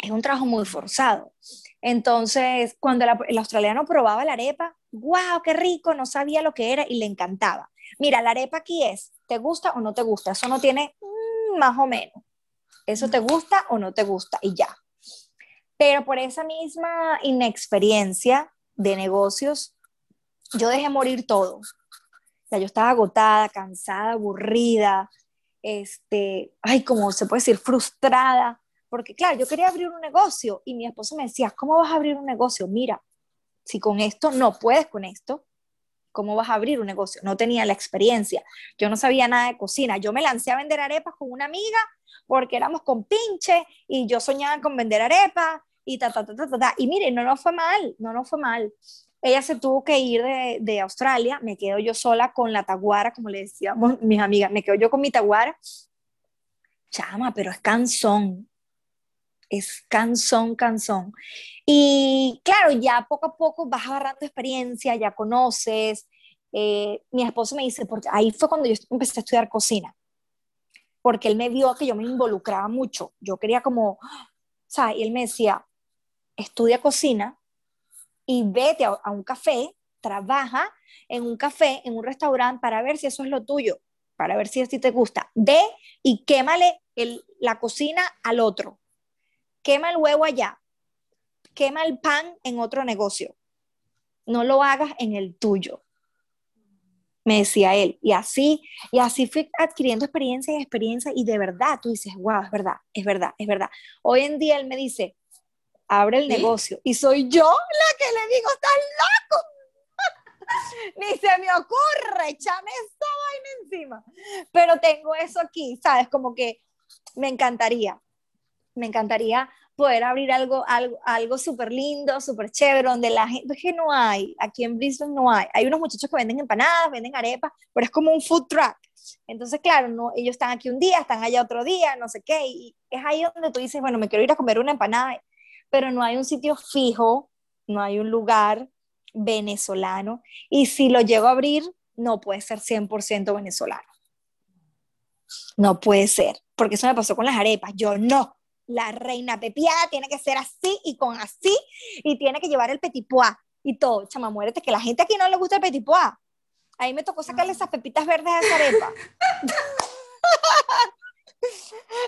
es un trabajo muy forzado. Entonces, cuando el australiano probaba la arepa, wow, qué rico, no sabía lo que era y le encantaba. Mira, la arepa aquí es, ¿te gusta o no te gusta? Eso no tiene más o menos. Eso te gusta o no te gusta y ya. Pero por esa misma inexperiencia de negocios, yo dejé morir todo. O sea, yo estaba agotada, cansada, aburrida, este, ay, como se puede decir, frustrada, porque claro, yo quería abrir un negocio y mi esposo me decía, ¿cómo vas a abrir un negocio? Mira, si con esto no puedes con esto, ¿cómo vas a abrir un negocio? No tenía la experiencia, yo no sabía nada de cocina, yo me lancé a vender arepas con una amiga porque éramos con pinche y yo soñaba con vender arepas y ta, ta, ta, ta, ta, y mire, no nos fue mal, no nos fue mal. Ella se tuvo que ir de, de Australia, me quedo yo sola con la taguara, como le decíamos mis amigas, me quedo yo con mi taguara. Chama, pero es canzón, es canzón, canzón. Y claro, ya poco a poco vas agarrando experiencia, ya conoces. Eh, mi esposo me dice, porque ahí fue cuando yo empecé a estudiar cocina, porque él me vio que yo me involucraba mucho. Yo quería como, o sea, y él me decía, estudia cocina y vete a, a un café, trabaja en un café, en un restaurante, para ver si eso es lo tuyo, para ver si a ti te gusta. Ve y quémale el, la cocina al otro quema el huevo allá, quema el pan en otro negocio, no lo hagas en el tuyo, me decía él. Y así, y así fui adquiriendo experiencia y experiencia y de verdad tú dices, wow, es verdad, es verdad, es verdad. Hoy en día él me dice, abre el negocio y soy yo la que le digo, estás loco. Ni se me ocurre, échame esta vaina encima. Pero tengo eso aquí, ¿sabes? Como que me encantaría, me encantaría poder abrir algo, algo, algo súper lindo, súper chévere, donde la gente, es que no hay, aquí en Brisbane no hay. Hay unos muchachos que venden empanadas, venden arepas, pero es como un food truck. Entonces, claro, no, ellos están aquí un día, están allá otro día, no sé qué, y es ahí donde tú dices, bueno, me quiero ir a comer una empanada, pero no hay un sitio fijo, no hay un lugar venezolano, y si lo llego a abrir, no puede ser 100% venezolano. No puede ser, porque eso me pasó con las arepas. Yo no, la reina pepiada tiene que ser así y con así, y tiene que llevar el petit pois y todo. Chama, muérete, que la gente aquí no le gusta el petit pois. Ahí me tocó sacarle esas pepitas verdes a esa arepa.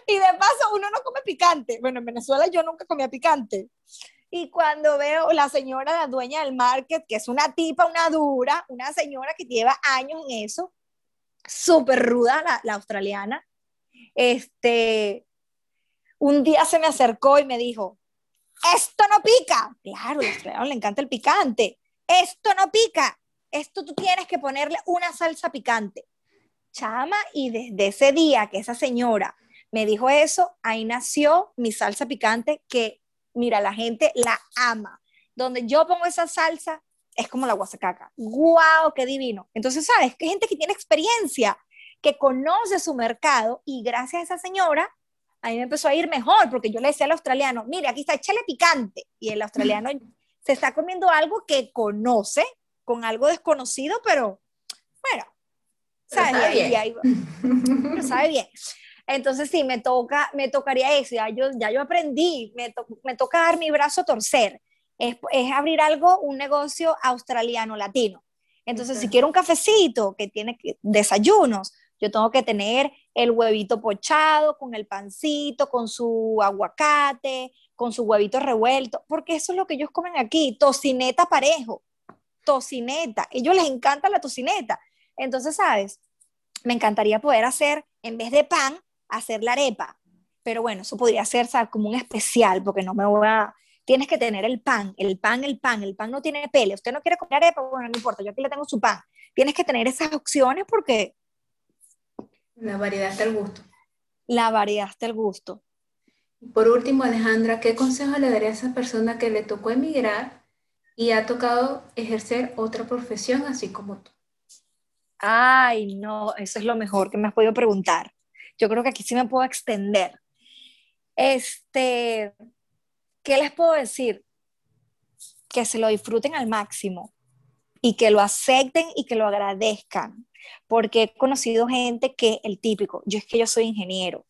y de paso, uno no come picante. Bueno, en Venezuela yo nunca comía picante. Y cuando veo la señora, la dueña del market, que es una tipa, una dura, una señora que lleva años en eso, súper ruda la australiana, este, un día se me acercó y me dijo, esto no pica. Claro, le encanta el picante. Esto no pica. Esto tú tienes que ponerle una salsa picante. Chama, y desde ese día que esa señora me dijo eso, ahí nació mi salsa picante que, mira, la gente la ama. Donde yo pongo esa salsa, es como la guasacaca. ¡Guau! ¡Qué divino! Entonces, ¿sabes? Que gente que tiene experiencia, que conoce su mercado y gracias a esa señora a mí me empezó a ir mejor porque yo le decía al australiano, mire, aquí está, échale picante. Y el australiano se está comiendo algo que conoce, con algo desconocido, pero bueno, sabe bien. pero sabe bien. Entonces sí, me toca, me tocaría eso, ya yo, ya yo aprendí, me, me toca dar mi brazo a torcer, es, es, abrir algo, un negocio australiano latino. Entonces, si quiero un cafecito que tiene desayunos, yo tengo que tener el huevito pochado con el pancito, con su aguacate, con su huevito revuelto, porque eso es lo que ellos comen aquí, tocineta parejo, tocineta. Ellos les encanta la tocineta. Entonces, ¿sabes? Me encantaría poder hacer, en vez de pan, hacer la arepa. Pero bueno, eso podría ser ¿sabes? como un especial, porque no me voy a... Tienes que tener el pan, el pan, el pan. El pan no tiene pele. Usted no quiere comer arepa, bueno, no importa, yo aquí le tengo su pan. Tienes que tener esas opciones porque la variedad está el gusto. La variedad está el gusto. Por último, Alejandra, ¿qué consejo le daría a esa persona que le tocó emigrar y ha tocado ejercer otra profesión así como tú? Ay, no, eso es lo mejor que me has podido preguntar. Yo creo que aquí sí me puedo extender. Este, ¿qué les puedo decir? Que se lo disfruten al máximo y que lo acepten y que lo agradezcan porque he conocido gente que el típico, yo es que yo soy ingeniero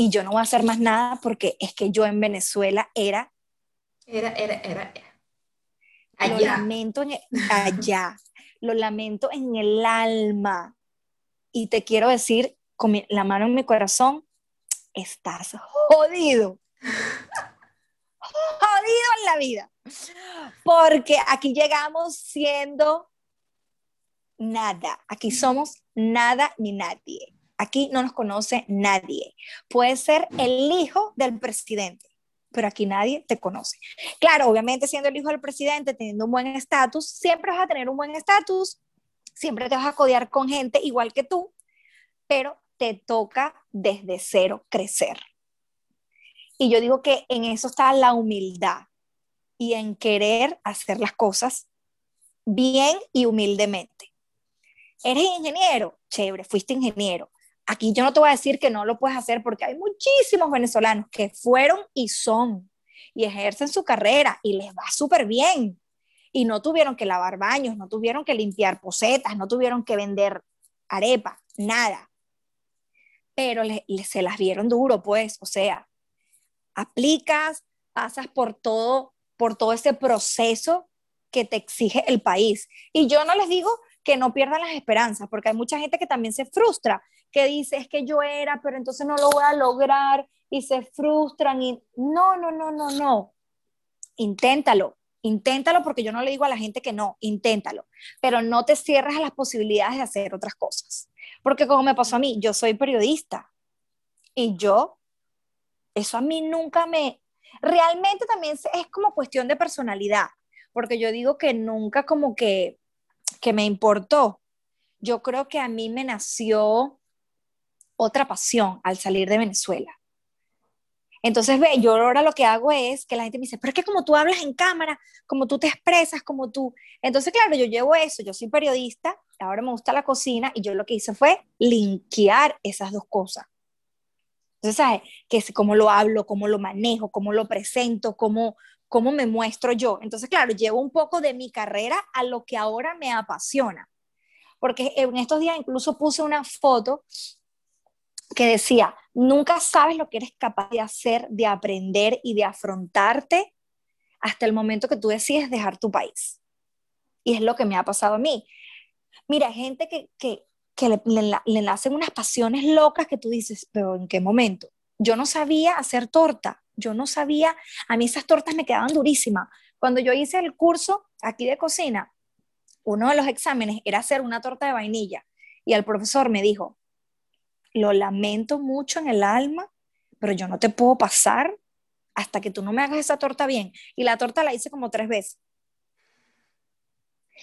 y yo no voy a hacer más nada porque es que yo en Venezuela era... Era, era, era. Allá. Lo lamento en, allá, lo lamento en el alma. Y te quiero decir, con la mano en mi corazón, estás jodido. jodido en la vida. Porque aquí llegamos siendo nada. Aquí somos nada ni nadie. Aquí no nos conoce nadie. Puede ser el hijo del presidente, pero aquí nadie te conoce. Claro, obviamente siendo el hijo del presidente, teniendo un buen estatus, siempre vas a tener un buen estatus, siempre te vas a codear con gente igual que tú, pero te toca desde cero crecer. Y yo digo que en eso está la humildad y en querer hacer las cosas bien y humildemente. ¿Eres ingeniero? Chévere, fuiste ingeniero. Aquí yo no te voy a decir que no lo puedes hacer porque hay muchísimos venezolanos que fueron y son y ejercen su carrera y les va súper bien. Y no tuvieron que lavar baños, no tuvieron que limpiar posetas, no tuvieron que vender arepa, nada. Pero se las vieron duro, pues, o sea, aplicas, pasas por todo, por todo ese proceso que te exige el país. Y yo no les digo que no pierdan las esperanzas, porque hay mucha gente que también se frustra, que dice, es que yo era, pero entonces no lo voy a lograr y se frustran y no, no, no, no, no. Inténtalo, inténtalo porque yo no le digo a la gente que no, inténtalo, pero no te cierres a las posibilidades de hacer otras cosas. Porque como me pasó a mí, yo soy periodista y yo eso a mí nunca me... Realmente también es como cuestión de personalidad, porque yo digo que nunca como que, que me importó. Yo creo que a mí me nació otra pasión al salir de Venezuela. Entonces, ve, yo ahora lo que hago es que la gente me dice, pero es que como tú hablas en cámara, como tú te expresas, como tú... Entonces, claro, yo llevo eso, yo soy periodista, ahora me gusta la cocina y yo lo que hice fue linkear esas dos cosas. Entonces, ¿sabes? Que es cómo lo hablo, cómo lo manejo, cómo lo presento, cómo, cómo me muestro yo. Entonces, claro, llevo un poco de mi carrera a lo que ahora me apasiona. Porque en estos días incluso puse una foto que decía, nunca sabes lo que eres capaz de hacer, de aprender y de afrontarte hasta el momento que tú decides dejar tu país. Y es lo que me ha pasado a mí. Mira, gente que, que, le, le, nacen unas pasiones locas que tú dices, pero ¿en qué momento? Yo no sabía hacer torta, yo no sabía, a mí esas tortas me quedaban durísimas. Cuando yo hice el curso aquí de cocina, uno de los exámenes era hacer una torta de vainilla y el profesor me dijo, lo lamento mucho en el alma, pero yo no te puedo pasar hasta que tú no me hagas esa torta bien. Y la torta la hice como tres veces.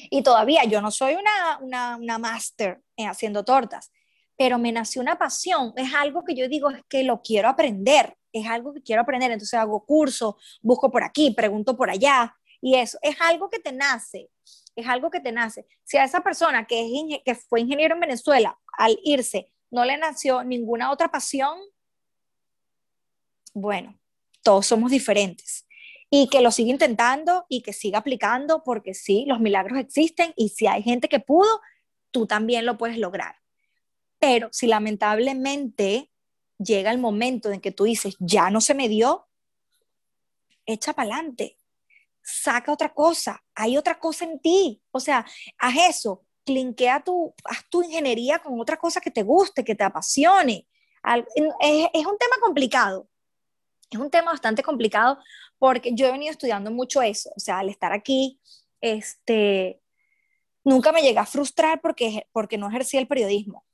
Y todavía yo no soy una, una, una máster en haciendo tortas, pero me nació una pasión. Es algo que yo digo, es que lo quiero aprender, es algo que quiero aprender. Entonces hago cursos, busco por aquí, pregunto por allá. Y eso es algo que te nace, es algo que te nace. Si a esa persona que, es, que fue ingeniero en Venezuela, al irse, no le nació ninguna otra pasión, bueno, todos somos diferentes y que lo siga intentando y que siga aplicando, porque sí, los milagros existen y si hay gente que pudo, tú también lo puedes lograr. Pero si lamentablemente llega el momento en que tú dices, ya no se me dio, echa para adelante, saca otra cosa, hay otra cosa en ti, o sea, haz eso, clinkea tu, haz tu ingeniería con otra cosa que te guste, que te apasione. Es, es un tema complicado, es un tema bastante complicado porque yo he venido estudiando mucho eso, o sea, al estar aquí, este, nunca me llegué a frustrar porque, porque no ejercí el periodismo,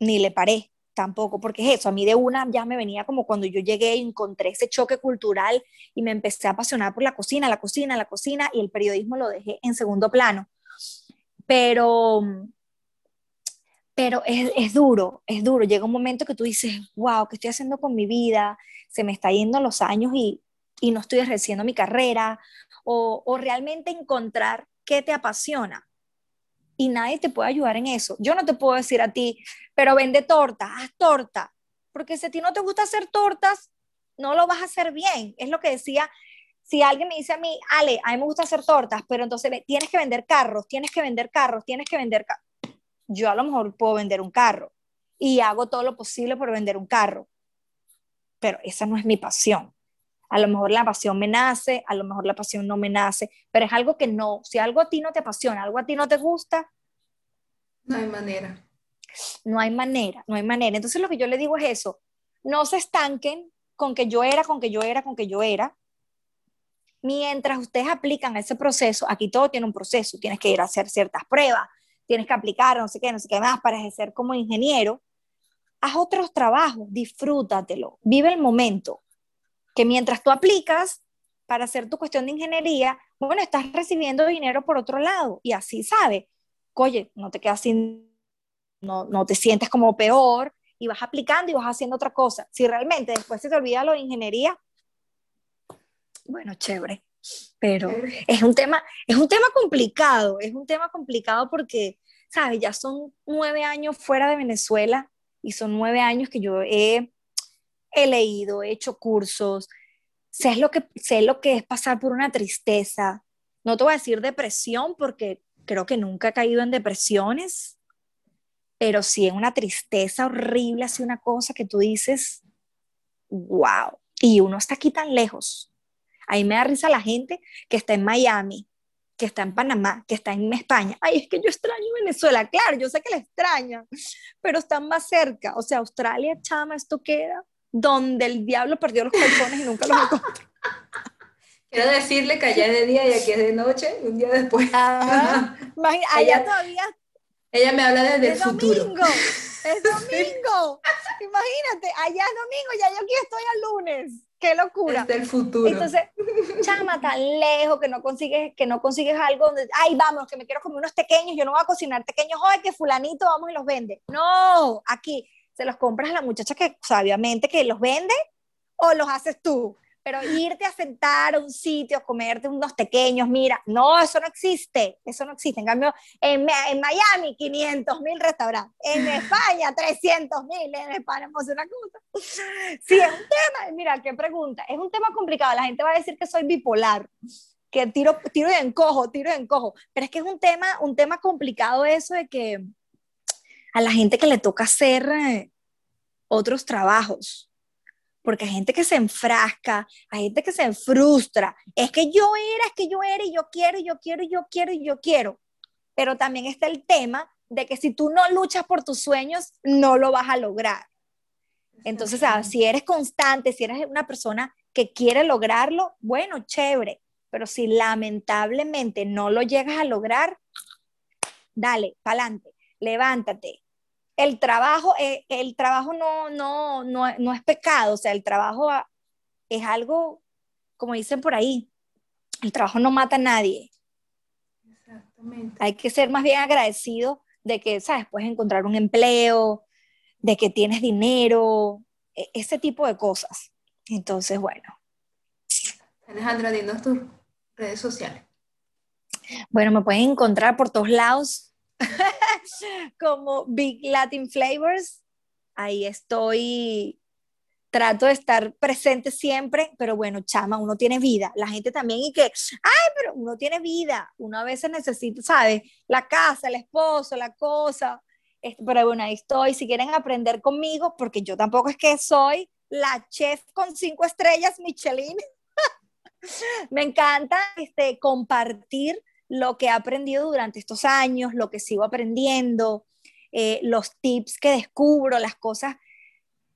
ni le paré tampoco, porque es eso, a mí de una ya me venía como cuando yo llegué y encontré ese choque cultural y me empecé a apasionar por la cocina, la cocina, la cocina, y el periodismo lo dejé en segundo plano. Pero, pero es, es, duro, es duro. Llega un momento que tú dices, wow, ¿qué estoy haciendo con mi vida? Se me está yendo los años y, y no estoy ejerciendo mi carrera, o, o realmente encontrar qué te apasiona. Y nadie te puede ayudar en eso. Yo no te puedo decir a ti, pero vende torta, haz torta, porque si a ti no te gusta hacer tortas, no lo vas a hacer bien. Es lo que decía, si alguien me dice a mí, Ale, a mí me gusta hacer tortas, pero entonces tienes que vender carros, tienes que vender carros, tienes que vender carros. Yo a lo mejor puedo vender un carro y hago todo lo posible por vender un carro, pero esa no es mi pasión. A lo mejor la pasión me nace, a lo mejor la pasión no me nace, pero es algo que no, si algo a ti no te apasiona, algo a ti no te gusta. No hay manera. No hay manera, no hay manera. Entonces lo que yo le digo es eso, no se estanquen con que yo era, con que yo era, con que yo era. mientras ustedes aplican ese proceso, aquí todo tiene un proceso, tienes que ir a hacer ciertas pruebas, tienes que aplicar no sé qué, no sé qué más para ejercer como ingeniero, haz otros trabajos, disfrútatelo, vive el momento, que mientras tú aplicas para hacer tu cuestión de ingeniería, bueno, estás recibiendo dinero por otro lado y así, ¿sabe? Oye, no te quedas sin, no, no te sientes como peor y vas aplicando y vas haciendo otra cosa. Si realmente después se te olvida lo de ingeniería, bueno, chévere. Pero es un tema, es un tema complicado, es un tema complicado porque, ¿sabes? Ya son nueve años fuera de Venezuela y son nueve años que yo he, he leído, he hecho cursos, sé lo, que, sé lo que es pasar por una tristeza. No te voy a decir depresión porque creo que nunca he caído en depresiones, pero sí en una tristeza horrible, así una cosa que tú dices, wow, y uno está aquí tan lejos. Ahí me da risa la gente que está en Miami, que está en Panamá, que está en España. Ay, es que yo extraño Venezuela. Claro, yo sé que la extraña, pero están más cerca. O sea, Australia, chama, esto queda donde el diablo perdió los calzones y nunca los encontró. Quiero decirle que allá es de día y aquí es de noche, un día después. allá todavía ella me habla desde el futuro. Domingo, es domingo. Imagínate, allá es domingo, ya yo aquí estoy al lunes. Qué locura. Desde el futuro. Entonces, chama, tan lejos que no consigues, que no consigues algo donde, ay, vamos, que me quiero comer unos pequeños, yo no voy a cocinar pequeños hoy, que fulanito vamos y los vende. No, aquí se los compras a la muchacha que sabiamente que los vende o los haces tú. Pero irte a sentar a un sitio, comerte unos pequeños, mira, no, eso no existe, eso no existe. En cambio, en, en Miami, 500 mil restaurantes, en España, 300 mil, en España, es una cosa. Sí, es un tema, mira, qué pregunta, es un tema complicado, la gente va a decir que soy bipolar, que tiro, tiro y encojo, tiro y encojo, pero es que es un tema, un tema complicado eso de que a la gente que le toca hacer eh, otros trabajos, porque hay gente que se enfrasca, hay gente que se frustra. Es que yo era, es que yo era y yo quiero y yo quiero y yo quiero y yo quiero. Pero también está el tema de que si tú no luchas por tus sueños, no lo vas a lograr. Entonces, si eres constante, si eres una persona que quiere lograrlo, bueno, chévere. Pero si lamentablemente no lo llegas a lograr, dale, pa'lante, levántate, el trabajo, eh, el trabajo no, no, no, no, es pecado, o sea, el trabajo es algo, como dicen por ahí, el trabajo no mata a nadie. Exactamente. Hay que ser más bien agradecido de que, ¿sabes? Puedes encontrar un empleo, de que tienes dinero, e, ese tipo de cosas. Entonces, bueno. Alejandra, dinos tus redes sociales. Bueno, me pueden encontrar por todos lados como Big Latin Flavors. Ahí estoy, trato de estar presente siempre, pero bueno, chama, uno tiene vida. La gente también y que, ay, pero uno tiene vida. Uno a veces necesita, ¿sabes? La casa, el esposo, la cosa. Pero bueno, ahí estoy. Si quieren aprender conmigo, porque yo tampoco es que soy la chef con cinco estrellas Michelin. Me encanta este, compartir lo que he aprendido durante estos años, lo que sigo aprendiendo, eh, los tips que descubro, las cosas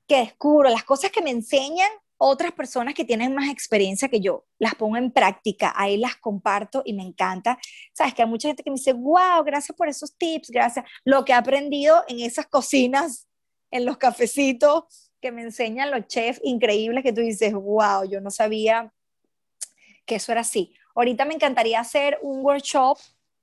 que descubro, las cosas que me enseñan otras personas que tienen más experiencia que yo. Las pongo en práctica, ahí las comparto y me encanta. Sabes que hay mucha gente que me dice, wow, gracias por esos tips, gracias. Lo que he aprendido en esas cocinas, en los cafecitos que me enseñan los chefs increíbles que tú dices, wow, yo no sabía que eso era así. Ahorita me encantaría hacer un workshop,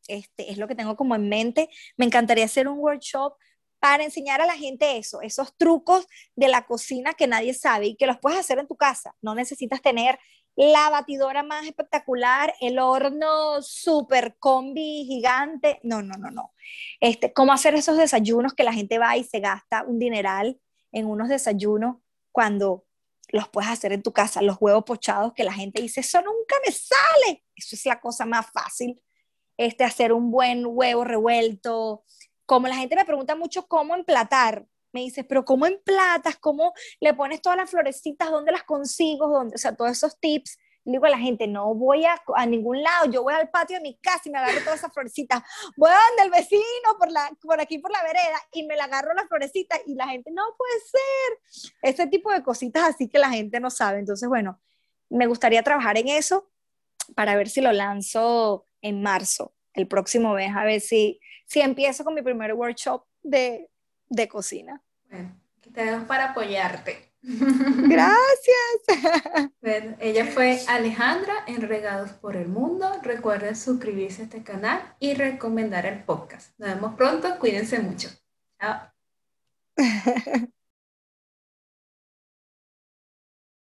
este, es lo que tengo como en mente, me encantaría hacer un workshop para enseñar a la gente eso, esos trucos de la cocina que nadie sabe y que los puedes hacer en tu casa. No necesitas tener la batidora más espectacular, el horno super combi gigante. No, no, no, no. Este, cómo hacer esos desayunos que la gente va y se gasta un dineral en unos desayunos cuando los puedes hacer en tu casa, los huevos pochados que la gente dice, eso nunca me sale. Eso es la cosa más fácil, este, hacer un buen huevo revuelto. Como la gente me pregunta mucho cómo emplatar, me dice, pero ¿cómo emplatas? ¿Cómo le pones todas las florecitas? ¿Dónde las consigo? ¿Dónde? O sea, todos esos tips digo a la gente, no voy a, a, ningún lado, yo voy al patio de mi casa y me agarro todas esas florecitas, voy a donde el vecino, por, la, por aquí por la vereda, y me la agarro las florecitas y la gente, no puede ser. Ese tipo de cositas así que la gente no sabe. Entonces, bueno, me gustaría trabajar en eso para ver si lo lanzo en marzo, el próximo mes, a ver si, si empiezo con mi primer workshop de, de cocina. Bueno, aquí tenemos para apoyarte. Gracias. Bueno, ella fue Alejandra en Regados por el Mundo. Recuerden suscribirse a este canal y recomendar el podcast. Nos vemos pronto. Cuídense mucho. Chao.